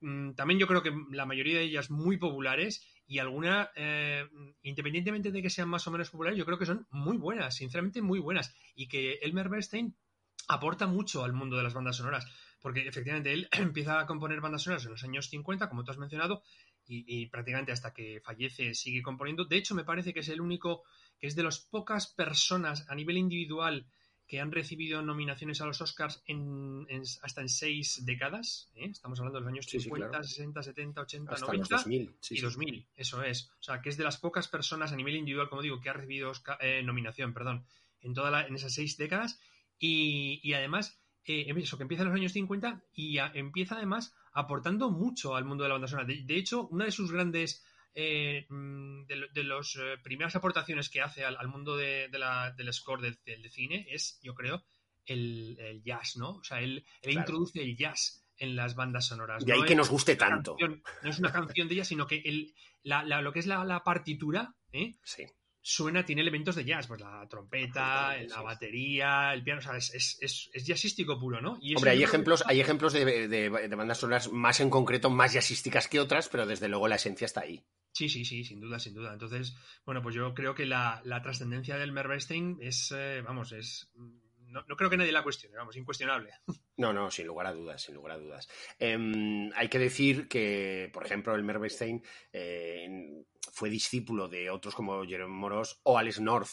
Mm, también yo creo que la mayoría de ellas muy populares y alguna, eh, independientemente de que sean más o menos populares, yo creo que son muy buenas, sinceramente muy buenas. Y que Elmer Bernstein aporta mucho al mundo de las bandas sonoras, porque efectivamente él empieza a componer bandas sonoras en los años 50, como tú has mencionado, y, prácticamente hasta que fallece sigue componiendo. De hecho, me parece que es el único, que es de las pocas personas a nivel individual que han recibido nominaciones a los Oscars en, hasta en seis décadas. ¿eh? Estamos hablando de los años 50, 60, 70, 80, 90 2000, y 2000. Eso es. O sea, que es de las pocas personas a nivel individual, como digo, que ha recibido eh, nominación, perdón, en, toda en esas seis décadas. Y, además, eh, eso, que empieza en los años 50 y empieza además aportando mucho al mundo de la banda sonora. de hecho, una de sus grandes eh, mm, de, las eh, primeras aportaciones que hace al, mundo de, la, del score del, cine es, yo creo, el, jazz, ¿no? O sea, él, introduce el jazz en las bandas sonoras. De ahí que nos guste tanto. no es una canción de ella, sino que el, lo que es la, partitura, ¿eh? Sí suena, tiene elementos de jazz, pues la trompeta, la batería, el piano, o sea, es, es, es, jazzístico puro, ¿no? Hombre, hay ejemplos, hay ejemplos de, de, bandas sonoras más en concreto, más jazzísticas que otras, pero desde luego la esencia está ahí. Sí, sí, sí, sin duda, sin duda. Entonces, bueno, pues yo creo que la, trascendencia del Mervestein es, eh, vamos, es... No, creo que nadie la cuestione, vamos, incuestionable. No, no, sin lugar a dudas, sin lugar a dudas. Em, hay que decir que, por ejemplo, el Mervestein eh, fue discípulo de otros como Jerome Moros o Alex North,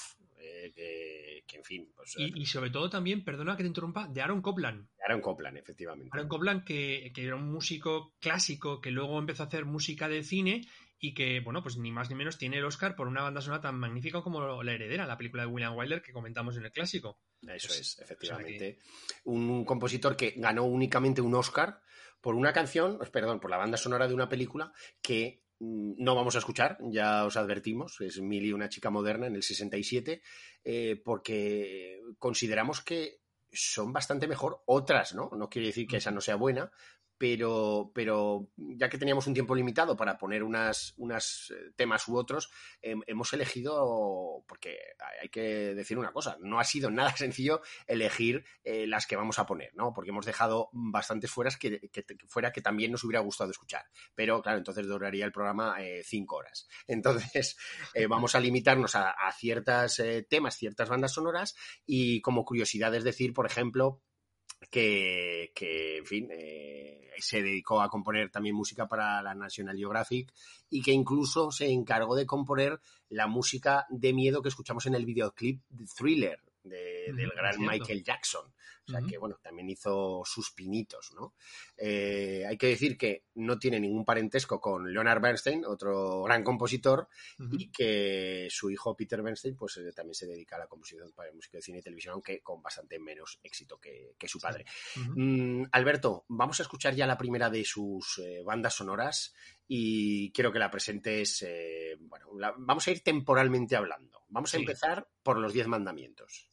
eh, que, en fin. Pues, y, y, sobre todo también, perdona que te interrumpa, de Aaron Copland. Aaron Copland, efectivamente. Aaron Copland, que, que, era un músico clásico que luego empezó a hacer música de cine y que, bueno, pues ni más ni menos tiene el Oscar por una banda sonora tan magnífica como La Heredera, la película de William Wyler que comentamos en el clásico. Eso es, efectivamente. Un, compositor que ganó únicamente un Oscar por una canción, perdón, por la banda sonora de una película que mm, no vamos a escuchar, ya os advertimos, es Millie, una chica moderna en el 67, eh, porque consideramos que son bastante mejor otras, ¿no? No quiere decir que esa no sea buena, pero, pero ya que teníamos un tiempo limitado para poner unas, unas eh, temas u otros, hemos elegido, porque hay que decir una cosa, no ha sido nada sencillo elegir eh, las que vamos a poner, ¿no? Porque hemos dejado bastantes fueras que, fuera que también nos hubiera gustado escuchar. Pero claro, entonces duraría el programa eh, cinco horas. Entonces, vamos a limitarnos a, a ciertos temas, ciertas bandas sonoras y como curiosidad es decir, por ejemplo, que, que en fin, eh, se dedicó a componer también música para la National Geographic y que incluso se encargó de componer la música de miedo que escuchamos en el videoclip de Thriller del gran Michael Jackson. O sea que, bueno, también hizo sus pinitos, ¿no? Eh, hay que decir que no tiene ningún parentesco con Leonard Bernstein, otro gran compositor, y que su hijo Peter Bernstein, pues eh, también se dedica a la composición para música de cine y televisión, aunque con bastante menos éxito que, su padre. Mm, Alberto, vamos a escuchar ya la primera de sus eh, bandas sonoras y quiero que la presentes. bueno, vamos a ir temporalmente hablando. Vamos a empezar por los Diez Mandamientos.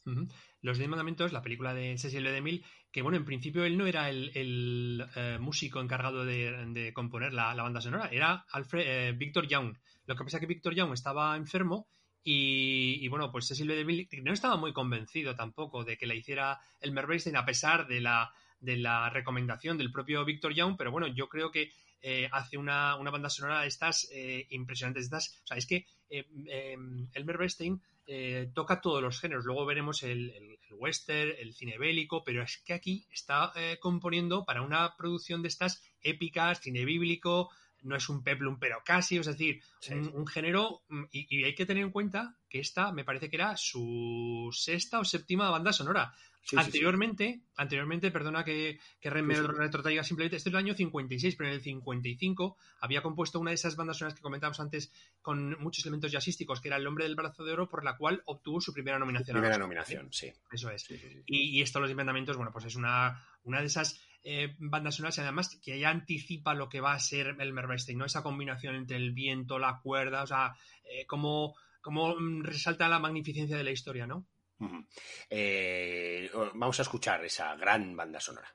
Los Diez Mandamientos, la película de Cecil B. DeMille, que bueno, en principio él no era el, eh, músico encargado de, componer la, banda sonora, era Alfred, eh, Victor Young. Lo que pasa es que Victor Young estaba enfermo y, bueno, pues Cecil B. DeMille no estaba muy convencido tampoco de que la hiciera el Bernstein a pesar de la, de la recomendación del propio Victor Young, pero bueno, yo creo que eh, hace una, banda sonora de estas eh, impresionantes. Estas, o sea, es que eh, Elmer Bernstein toca todos los géneros. Luego veremos el, western, el cine bélico, pero es que aquí está componiendo para una producción de estas épicas, cine bíblico, no es un peplum, pero casi, es decir, un, género, mm, y, hay que tener en cuenta que esta me parece que era su sexta o séptima banda sonora anteriormente, anteriormente, perdona que, que me retrotraiga simplemente, este es el año 56, pero en el 55 había compuesto una de esas bandas sonoras que comentábamos antes con muchos elementos jazzísticos, que era El hombre del brazo de oro, por la cual obtuvo su primera nominación. Primera nominación, sí. Eso es. Y, y, esto, Los Inventamientos, bueno, pues es una, una de esas eh, bandas sonoras, además que ya anticipa lo que va a ser el Mervestein, ¿no? Esa combinación entre el viento, la cuerda, o sea, eh, como cómo mm, resalta la magnificencia de la historia, ¿no? Eh, vamos a escuchar esa gran banda sonora.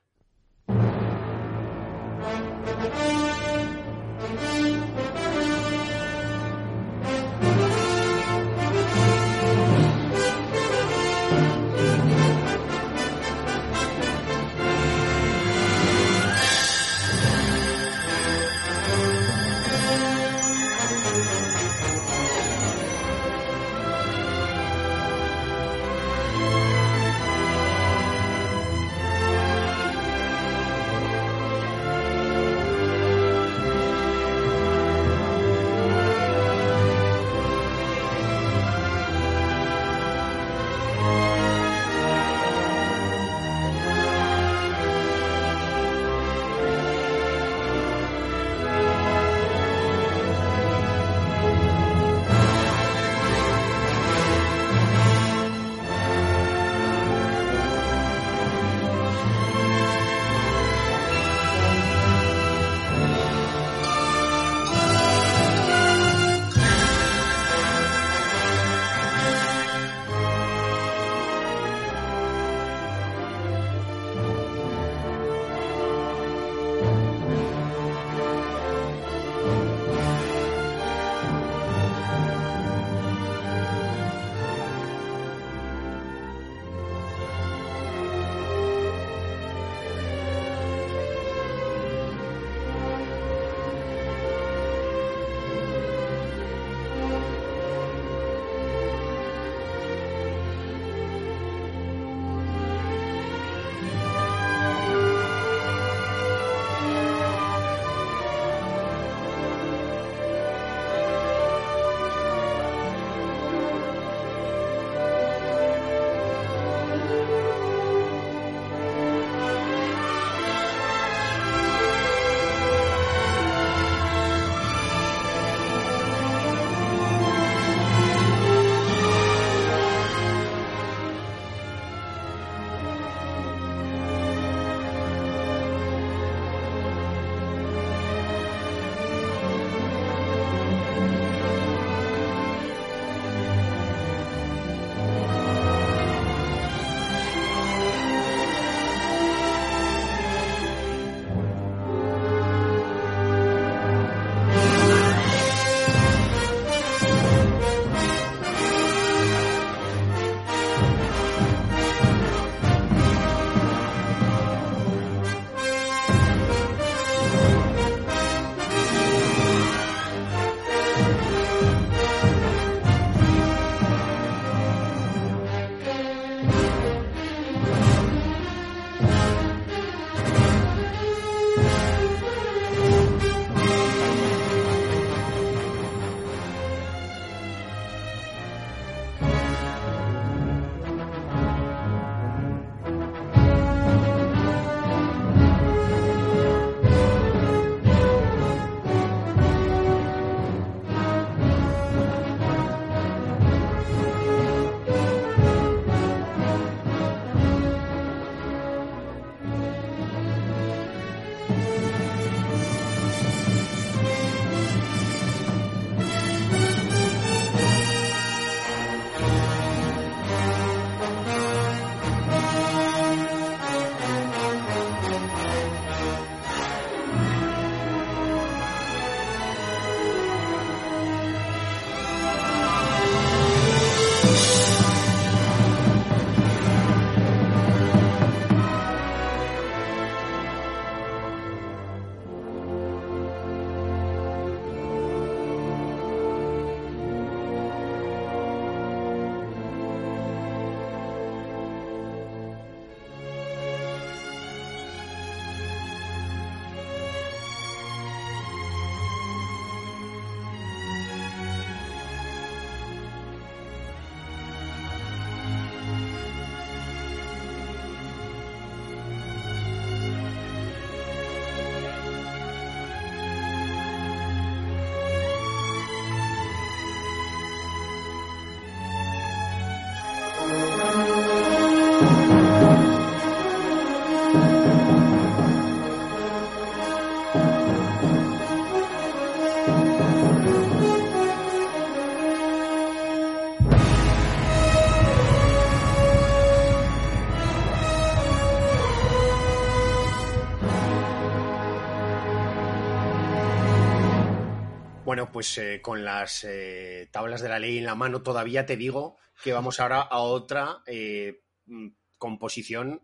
Bueno, pues eh, con las eh, tablas de la ley en la mano todavía te digo que vamos ahora a otra eh, mm, composición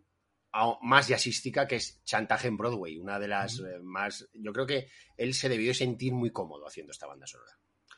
más jazzística que es Chantaje en Broadway, una de las más... Yo creo que él se debió de sentir muy cómodo haciendo esta banda sonora.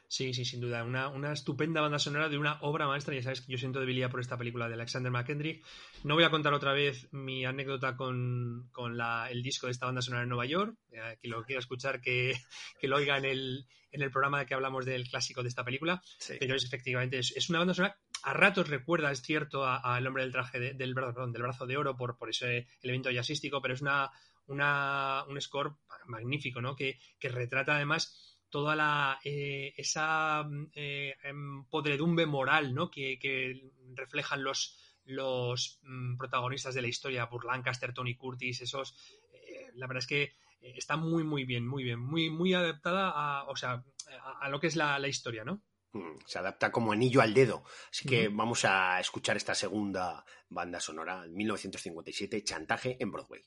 Sí, sí, sin duda. Una, una estupenda banda sonora de una obra maestra. Ya sabes que yo siento debilidad por esta película de Alexander McKendrick. No voy a contar otra vez mi anécdota con, con la- el disco de esta banda sonora en Nueva York. Eh, que lo quiera escuchar, que, que lo oiga en el, en el programa que hablamos del clásico de esta película. Pero es efectivamente, es, es una banda sonora. A ratos recuerda, es cierto, al hombre del traje de- del, brazo, perdón, del brazo de oro por, por ese elemento jazzístico, pero es una, una, un score magnífico, ¿no? Que, que retrata además toda la eh, esa mm, eh, em, podredumbre moral ¿no? que, que reflejan los, los mm, protagonistas de la historia, Burt Lancaster, Tony Curtis, esos eh, la verdad es que está muy muy bien, muy bien, muy, muy adaptada a, o sea, a, a lo que es la, la historia, ¿no? Mm, Se adapta como anillo al dedo. Así que vamos a escuchar esta segunda banda sonora, 1957, Chantaje en Broadway.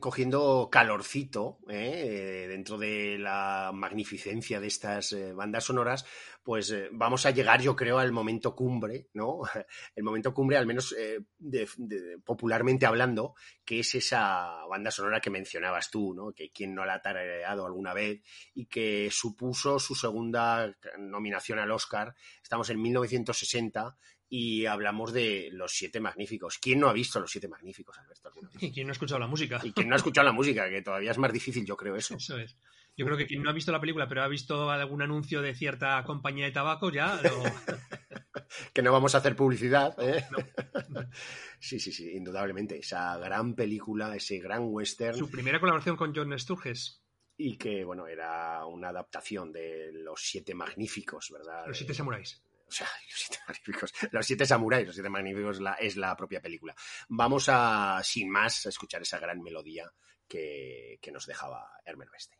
Cogiendo calorcito ¿eh? Eh, dentro de la magnificencia de estas eh, bandas sonoras, pues vamos a llegar, yo creo, al momento cumbre, ¿no? El momento cumbre, al menos de- popularmente hablando, que es esa banda sonora que mencionabas tú, ¿no? Que quien no la ha tarareado alguna vez y que supuso su segunda nominación al Oscar. Estamos en 1960 y hablamos de Los Siete Magníficos. ¿Quién no ha visto Los Siete Magníficos, Alberto? Y quien no ha escuchado la música. Y quien no ha escuchado la música, que todavía es más difícil, yo creo eso. Eso es. Yo creo que quien no ha visto la película, pero ha visto algún anuncio de cierta compañía de tabaco, ya lo... Que no vamos a hacer publicidad. ¿eh? Sí, sí, sí, indudablemente. Esa gran película, ese gran western. Su primera colaboración con John Sturges, Y que, bueno, era una adaptación de Los Siete Magníficos, ¿verdad? Los Siete Samuráis. O sea, los siete magníficos. Los siete samuráis, los siete magníficos es la propia película. Vamos a, sin más, a escuchar esa gran melodía que, que nos dejaba Hermen Weste.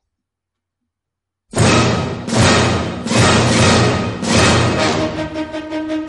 Thank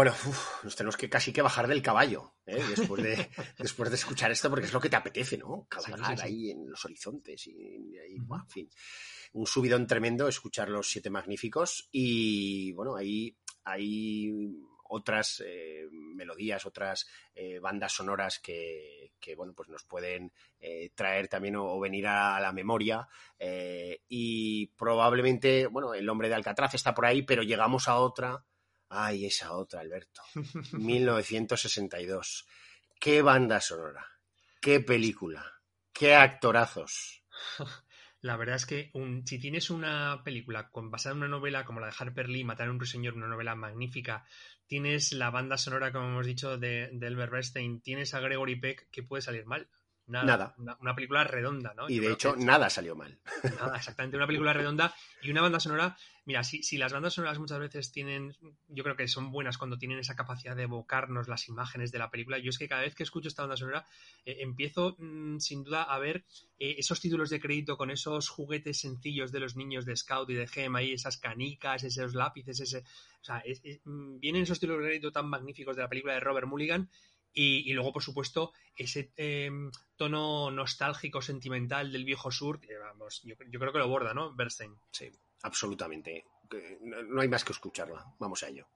Bueno, nos tenemos que casi que bajar del caballo ¿eh? después, de, después de escuchar esto, porque es lo que te apetece, ¿no? Cabalgar ahí en los horizontes y, ahí, en fin. Un subidón tremendo escuchar los siete magníficos y bueno, ahí hay otras eh, melodías, otras eh, bandas sonoras que, bueno, pues nos pueden traer también o, venir a, la memoria. y probablemente, bueno, el hombre de Alcatraz está por ahí, pero llegamos a otra Ay, esa otra, Alberto. 1962. Qué banda sonora. Qué película. Qué actorazos. La verdad es que un, si tienes una película con, basada en una novela como la de Harper Lee, Matar a un ruiseñor, una novela magnífica, tienes la banda sonora, como hemos dicho, de, de Elber Bernstein, tienes a Gregory Peck, ¿qué puede salir mal? Nada. Una, película redonda, ¿no? Y de hecho, nada salió mal. Nada, exactamente. Una película redonda y una banda sonora. Mira, si, si las bandas sonoras muchas veces tienen. Yo creo que son buenas cuando tienen esa capacidad de evocarnos las imágenes de la película. Yo es que cada vez que escucho esta banda sonora, eh, empiezo mm, sin duda a ver eh, esos títulos de crédito con esos juguetes sencillos de los niños de Scout y de Gem, ahí esas canicas, esos lápices, ese. O sea, mm, vienen esos títulos de crédito tan magníficos de la película de Robert Mulligan y, luego, por supuesto, ese em, tono nostálgico, sentimental del viejo sur, vamos, yo, creo que lo borda, ¿no? Bernstein. Sí, absolutamente. No hay más que escucharla. Vamos a ello.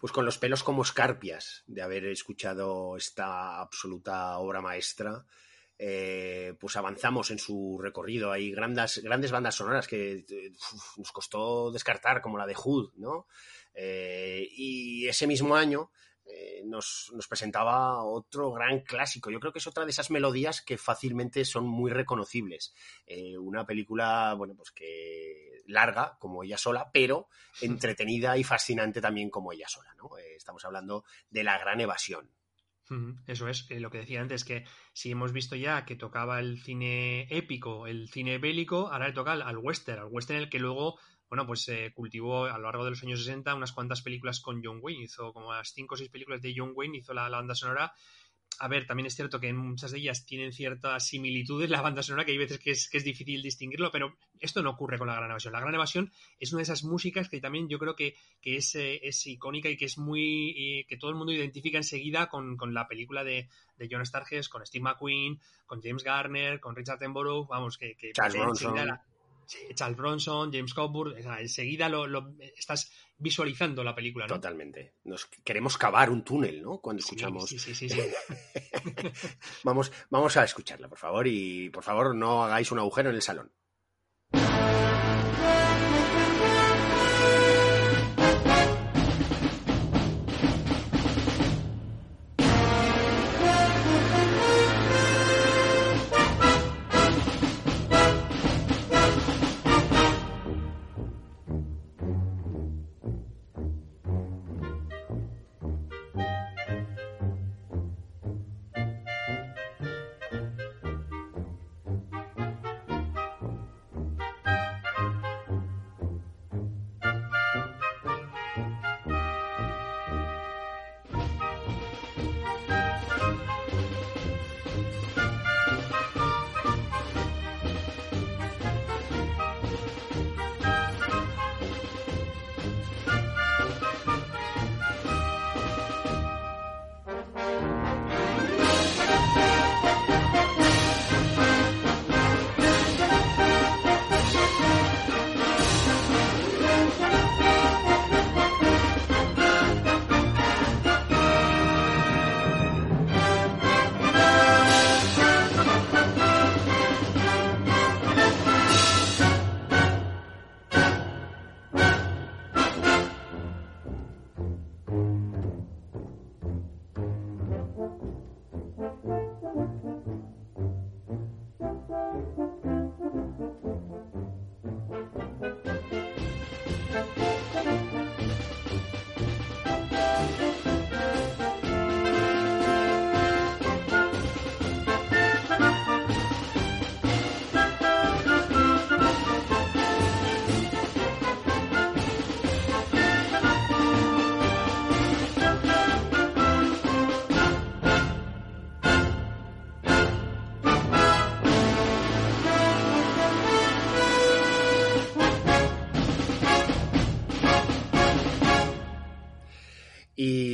Pues con los pelos como escarpias de haber escuchado esta absoluta obra maestra eh, pues avanzamos en su recorrido. Hay grandes, grandes bandas sonoras que nos costó descartar, como la de Hood, ¿no? Eh, y ese mismo año eh, nos, nos, presentaba otro gran clásico. Yo creo que es otra de esas melodías que fácilmente son muy reconocibles. Eh, una película, bueno, pues que larga, como ella sola, pero entretenida y fascinante también como ella sola, ¿no? Eh, estamos hablando de la gran evasión. Eso es, lo que decía antes, que si hemos visto ya que tocaba el cine épico, el cine bélico, ahora le toca al, al western, al western el que luego bueno, pues se cultivó a lo largo de los años 60 unas cuantas películas con John Wayne, hizo como las cinco o seis películas de John Wayne, hizo la, banda sonora. A ver, también es cierto que en muchas de ellas tienen ciertas similitudes la banda sonora, que hay veces que es, que es difícil distinguirlo, pero esto no ocurre con la Gran Evasión. La Gran Evasión es una de esas músicas que también yo creo que, que es, eh, es, icónica y que es muy. que todo el mundo identifica enseguida con, con la película de, de, John Stargess, con Steve McQueen, con James Garner, con Richard Attenborough, vamos, que, que Charles Charles Bronson, James Coburn, enseguida lo, estás visualizando la película, ¿no? Totalmente. Nos queremos cavar un túnel, ¿no? Cuando escuchamos. Sí, sí, sí. sí. vamos, vamos a escucharla, por favor, y por favor no hagáis un agujero en el salón.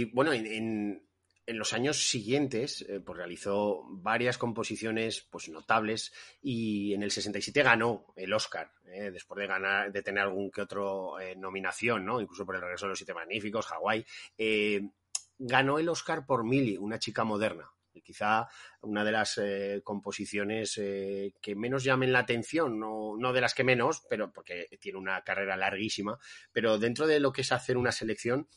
Bueno, en, los años siguientes eh, pues realizó varias composiciones pues notables y en el 67 ganó el Oscar eh, después de ganar de tener algún que otro eh, nominación no incluso por el regreso de los siete magníficos Hawái. Ganó el Oscar por Millie una chica moderna quizá una de las composiciones que menos llamen la atención, no, no, de las que menos, pero porque tiene una carrera larguísima, pero dentro de lo que es hacer una selección,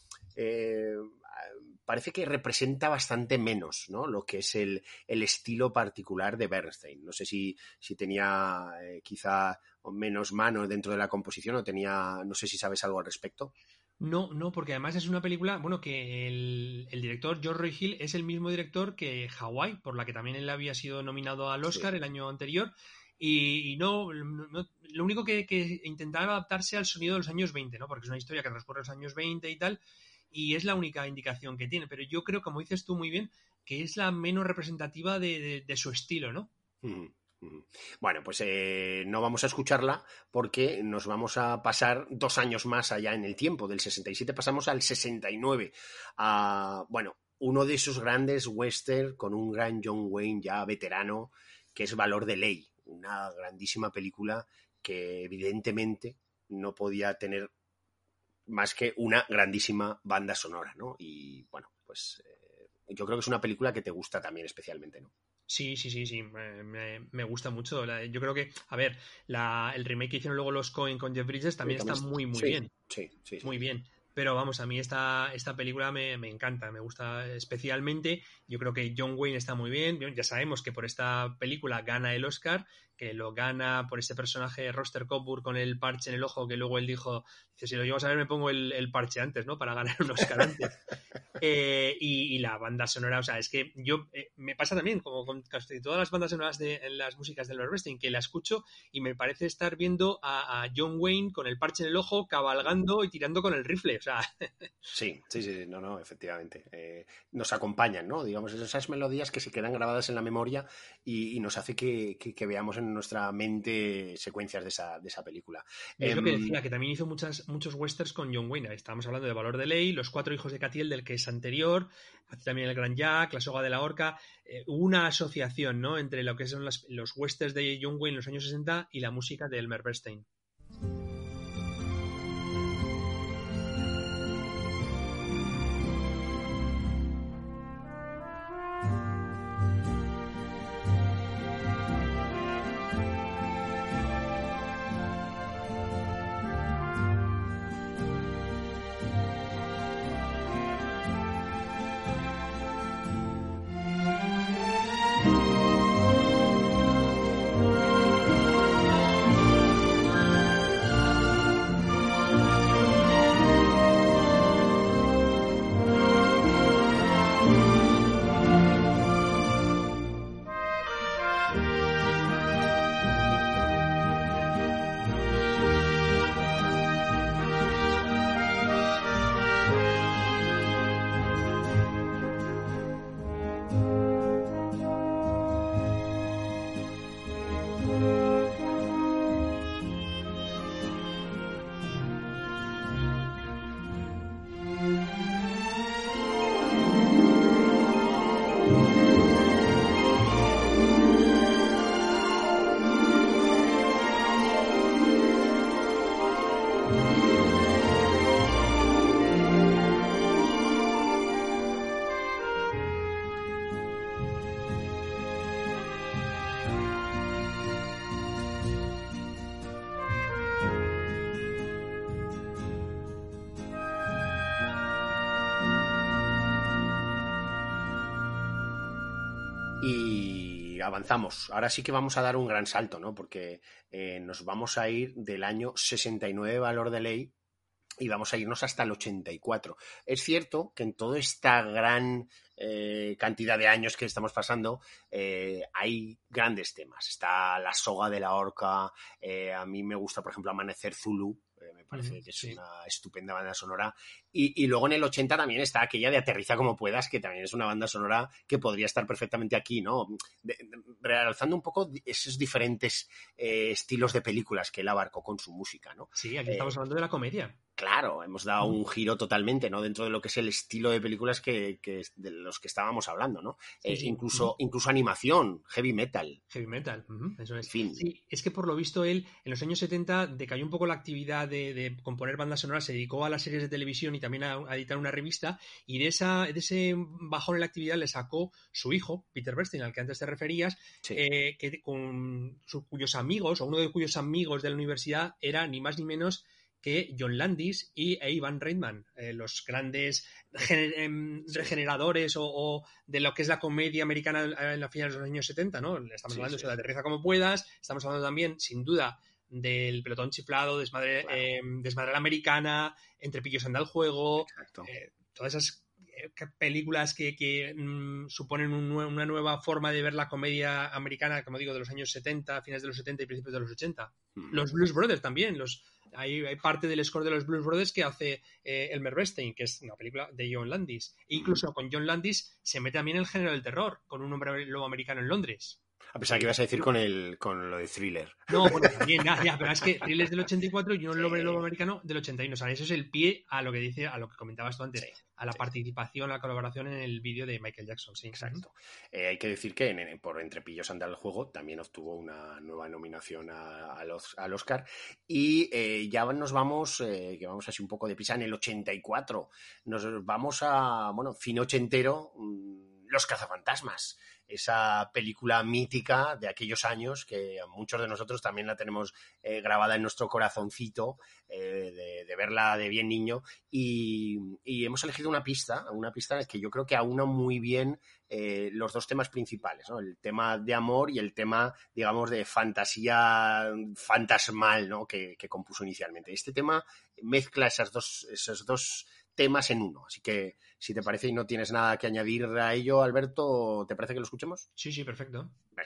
parece que representa bastante menos ¿no? lo que es el, el, estilo particular de Bernstein. No sé si, si tenía eh, quizá menos mano dentro de la composición o tenía, no sé si sabes algo al respecto. No, no, porque además es una película, bueno, que el, el director George Roy Hill es el mismo director que Hawaii, por la que también él había sido nominado al Oscar sí. el año anterior. Y, y no, no, lo único que, que, intentaba adaptarse al sonido de los años 20, ¿no? Porque es una historia que transcurre los años 20 y tal, y es la única indicación que tiene. Pero yo creo, como dices tú muy bien, que es la menos representativa de, su estilo, ¿no? Bueno, pues eh, no vamos a escucharla porque nos vamos a pasar dos años más allá en el tiempo. Del 67 pasamos al 69. A, bueno, uno de esos grandes western con un gran John Wayne ya veterano, que es Valor de Ley. Una grandísima película que evidentemente no podía tener más que una grandísima banda sonora, ¿no? Y bueno, pues eh, yo creo que es una película que te gusta también especialmente, ¿no? Sí, sí, sí, sí, me, me gusta mucho. yo creo que, a ver, la, el remake que hicieron luego los Coen con Jeff Bridges también, está muy, muy bien. Sí, sí, Muy bien. Pero vamos, a mí esta, esta película me, me, encanta, me gusta especialmente. Yo creo que John Wayne está muy bien. Ya sabemos que por esta película gana el Oscar, que lo gana por ese personaje Roster Coburn con el parche en el ojo, que luego él dijo, dice, si lo llevas a ver me pongo el, el parche antes, ¿no? Para ganar un Oscar antes. eh, y, y, la banda sonora, o sea, es que yo, eh, me pasa también, como con casi todas las bandas sonoras de en las músicas del Wrestling, que la escucho y me parece estar viendo a, a, John Wayne con el parche en el ojo, cabalgando y tirando con el rifle, o sea. sí, sí, sí, no, no, efectivamente. Eh, nos acompañan, ¿no? Digamos, esas melodías que se quedan grabadas en la memoria y, y nos hace que, que, que veamos en nuestra mente secuencias de esa, de esa película. Es eh, lo que decía, que también hizo muchas, muchos westerns con John Wayne. Estábamos hablando de Valor de Ley, Los Cuatro Hijos de Catiel, del que es anterior, hace también El Gran Jack, La Soga de la Horca. Eh, una asociación ¿no? entre lo que son las, los westerns de John Wayne en los años 60 y la música de Elmer Bernstein. Avanzamos. Ahora sí que vamos a dar un gran salto, ¿no? Porque eh, nos vamos a ir del año 69 valor de ley y vamos a irnos hasta el 84. Es cierto que en toda esta gran eh, cantidad de años que estamos pasando eh, hay grandes temas. Está la soga de la horca, eh, a mí me gusta, por ejemplo, Amanecer Zulu, me parece uh -huh, que es sí. una estupenda banda sonora. Y, y, luego en el 80 también está aquella de Aterriza como puedas, que también es una banda sonora que podría estar perfectamente aquí, ¿no? De, de, realzando un poco esos diferentes eh, estilos de películas que él abarcó con su música, ¿no? Sí, aquí estamos hablando de la comedia. Claro, hemos dado un giro totalmente, ¿no? Dentro de lo que es el estilo de películas que, que de los que estábamos hablando, ¿no? Sí, eh, sí. Incluso, incluso animación, heavy metal. Heavy metal, uh -huh. eso es. Fin. Sí, es que por lo visto él en los años 70 decayó un poco la actividad de, de componer bandas sonoras, se dedicó a las series de televisión y también a, a, editar una revista, y de, esa, de ese bajón en la actividad le sacó su hijo, Peter Bernstein, al que antes te referías, eh, que con su, cuyos amigos, o uno de cuyos amigos de la universidad, era ni más ni menos que John Landis y Ivan Reitman, eh, los grandes em, regeneradores o, o, de lo que es la comedia americana en la final de los años 70, ¿no? Estamos sí, hablando sí. de Aterriza como puedas, estamos hablando también, sin duda, del pelotón chiflado, desmadre, claro. eh, desmadre la americana, entre pillos anda el juego, eh, todas esas eh, películas que, que mmm, suponen un, una nueva forma de ver la comedia americana, como digo, de los años 70, fines de los 70 y principios de los 80. Mm. Los Blues Brothers también, los, hay, hay, parte del score de los Blues Brothers que hace eh, Elmer Bernstein, que es una película de John Landis. E incluso con John Landis se mete también el género del terror, con un hombre lobo americano en Londres. A pesar que ibas a decir con el con lo de thriller. No, bueno, también, ya, ya, pero es que thriller es del 84 y un lobo, lobo americano del 81. O sea, eso es el pie a lo que dice, a lo que comentabas tú antes, sí, a la sí. participación, a la colaboración en el vídeo de Michael Jackson, sí. Exacto. Eh, hay que decir que en, en, por Entre Pillos anda el juego también obtuvo una nueva nominación a, a los, al Oscar. Y eh, ya nos vamos, eh, que vamos así un poco de prisa, en el 84. Nos vamos a, bueno, fin ochentero. Los cazafantasmas, esa película mítica de aquellos años que muchos de nosotros también la tenemos eh, grabada en nuestro corazoncito eh, de, verla de bien niño y, hemos elegido una pista, una pista que yo creo que aúna muy bien eh, los dos temas principales, el tema de amor y el tema, digamos, de fantasía fantasmal ¿no? que, compuso inicialmente. Este tema mezcla dos, esos dos temas en uno. Así que si te parece y no tienes nada que añadir a ello, Alberto, ¿te parece que lo escuchemos? Sí, sí, perfecto. Eh,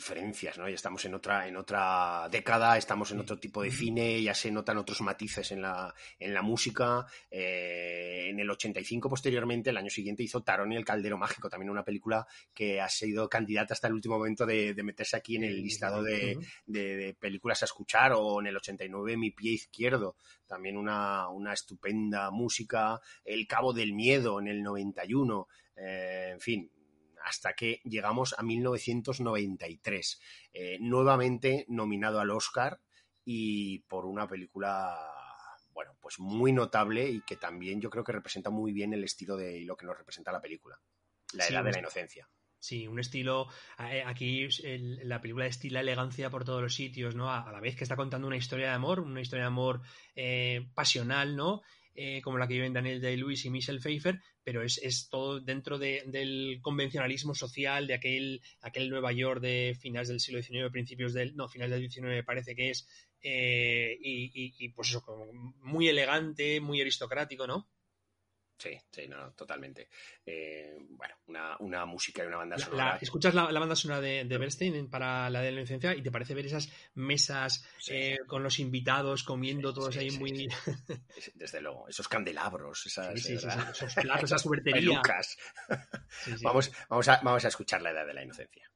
diferencias, ¿no? Ya estamos en otra, en otra década, estamos en otro tipo de cine, ya se notan otros matices en la, en la música. Eh, en el 85, posteriormente, el año siguiente, hizo Tarón y el Caldero Mágico, también una película que ha sido candidata hasta el último momento de, meterse aquí en el listado de, de, películas a escuchar, o en el 89, Mi Pie Izquierdo, también una, una estupenda música. El Cabo del Miedo en el 91. Eh, en fin, hasta que llegamos a 1993, eh, nuevamente nominado al Oscar y por una película, bueno, pues muy notable y que también yo creo que representa muy bien el estilo de lo que nos representa la película, la edad de la inocencia. Sí, un estilo. Eh, aquí la película destila elegancia por todos los sitios, ¿no? A, la vez que está contando una historia de amor, una historia de amor eh, pasional, ¿no? Eh, como la que viven Daniel Day-Lewis y Michelle Pfeiffer, pero es, todo dentro del convencionalismo social de aquel, aquel Nueva York de finales del siglo XIX, principios del. No, finales del XIX parece que es. Eh, y, pues eso, muy elegante, muy aristocrático, ¿no? Sí, sí, no, totalmente. Eh, bueno, una, una, música y una banda sonora. La, escuchas la, la, banda sonora de, de Bernstein para la de la licencia y te parece ver esas mesas eh, con los invitados comiendo todos ahí muy. Desde luego, esos candelabros, esas, esos platos, esas pelucas. Vamos, vamos, a, vamos a escuchar la edad de la inocencia.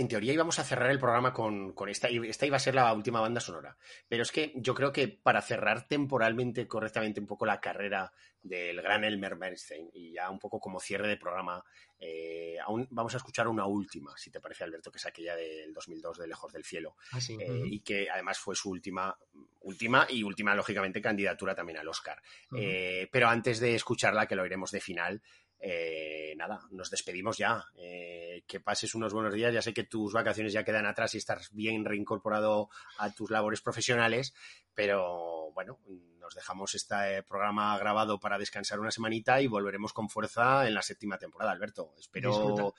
En teoría, íbamos a cerrar el programa con, con esta, esta iba a ser la última banda sonora. Pero es que yo creo que para cerrar temporalmente correctamente un poco la carrera del gran Elmer Bernstein y ya un poco como cierre de programa, eh, aún vamos a escuchar una última, si te parece, Alberto, que es aquella del 2002 de Lejos del Cielo. Ah, sí. eh, y que además fue su última, última y última, lógicamente, candidatura también al Oscar. Eh, pero antes de escucharla, que lo oiremos de final, eh, nada, nos despedimos ya. Eh, que pases unos buenos días. Ya sé que tus vacaciones ya quedan atrás y estás bien reincorporado a tus labores profesionales, pero bueno, nos dejamos este programa grabado para descansar una semanita y volveremos con fuerza en la séptima temporada, Alberto. Espero Disfruta.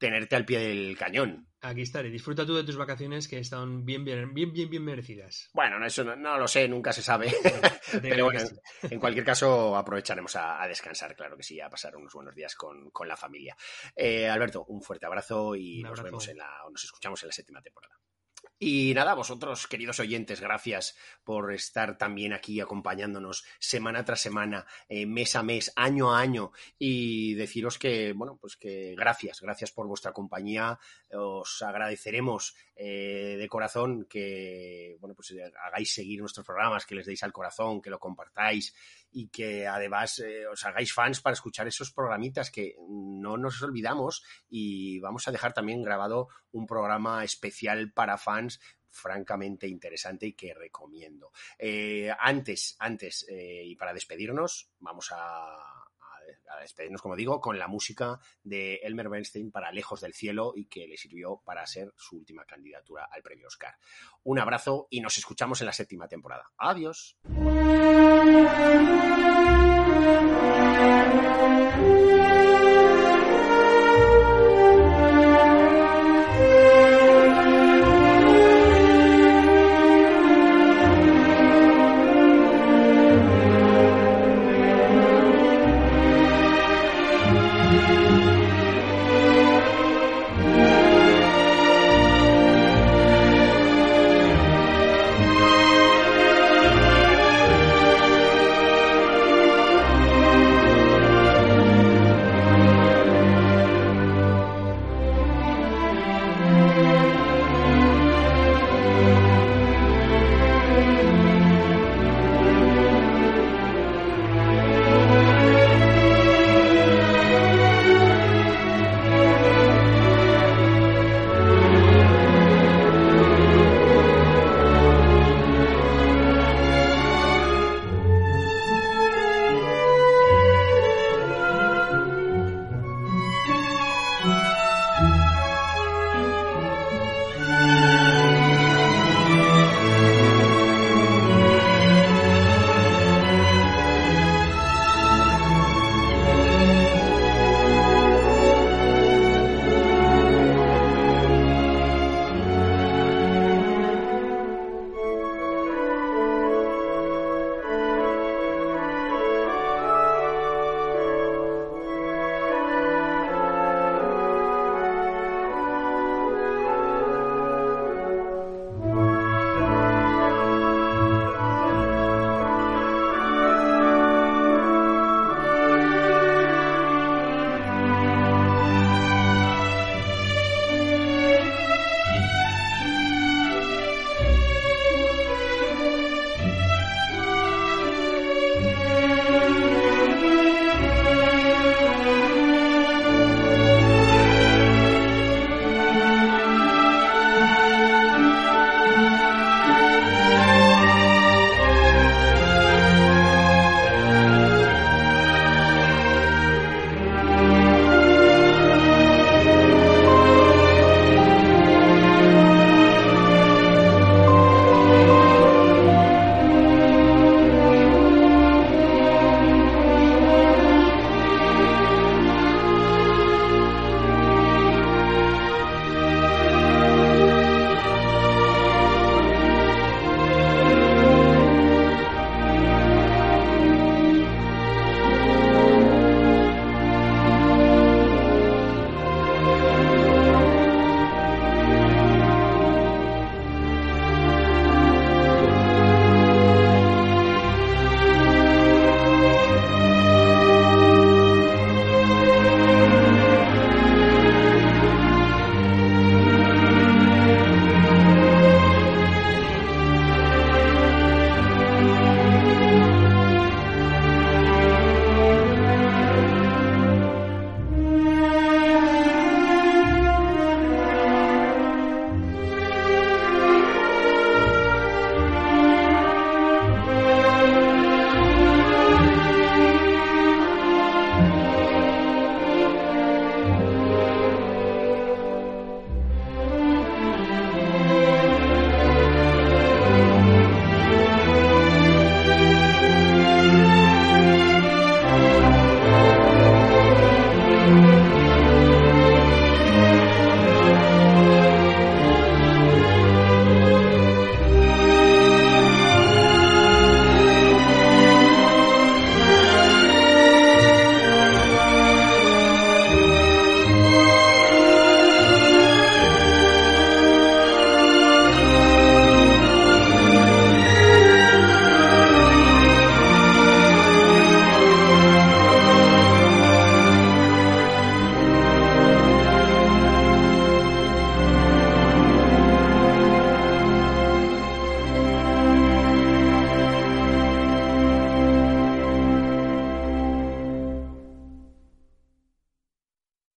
Tenerte al pie del cañón. Aquí estaré. Disfruta tú de tus vacaciones que están bien, bien, bien, bien, bien merecidas. Bueno, no, eso no, no lo sé, nunca se sabe. Pero bueno, en cualquier caso, aprovecharemos a, a descansar, claro que sí, a pasar unos buenos días con, con la familia. Eh, Alberto, un fuerte abrazo y Un nos vemos en la, o nos escuchamos en la séptima temporada. Y nada, vosotros, queridos oyentes, gracias por estar también aquí acompañándonos semana tras semana, eh, mes a mes, año a año, y deciros que, bueno, pues que gracias, gracias por vuestra compañía. Os agradeceremos eh, de corazón que, bueno, pues eh, hagáis seguir nuestros programas, que les deis al corazón, que lo compartáis y que además os hagáis fans para escuchar esos programitas que no nos olvidamos y vamos a dejar también grabado un programa especial para fans francamente interesante y que recomiendo. Eh, antes, antes, eh, y para despedirnos, vamos a, a- despedirnos, como digo, con la música de Elmer Bernstein para Lejos del Cielo y que le sirvió para ser su última candidatura al premio Oscar. Un abrazo y nos escuchamos en la séptima temporada. Adiós.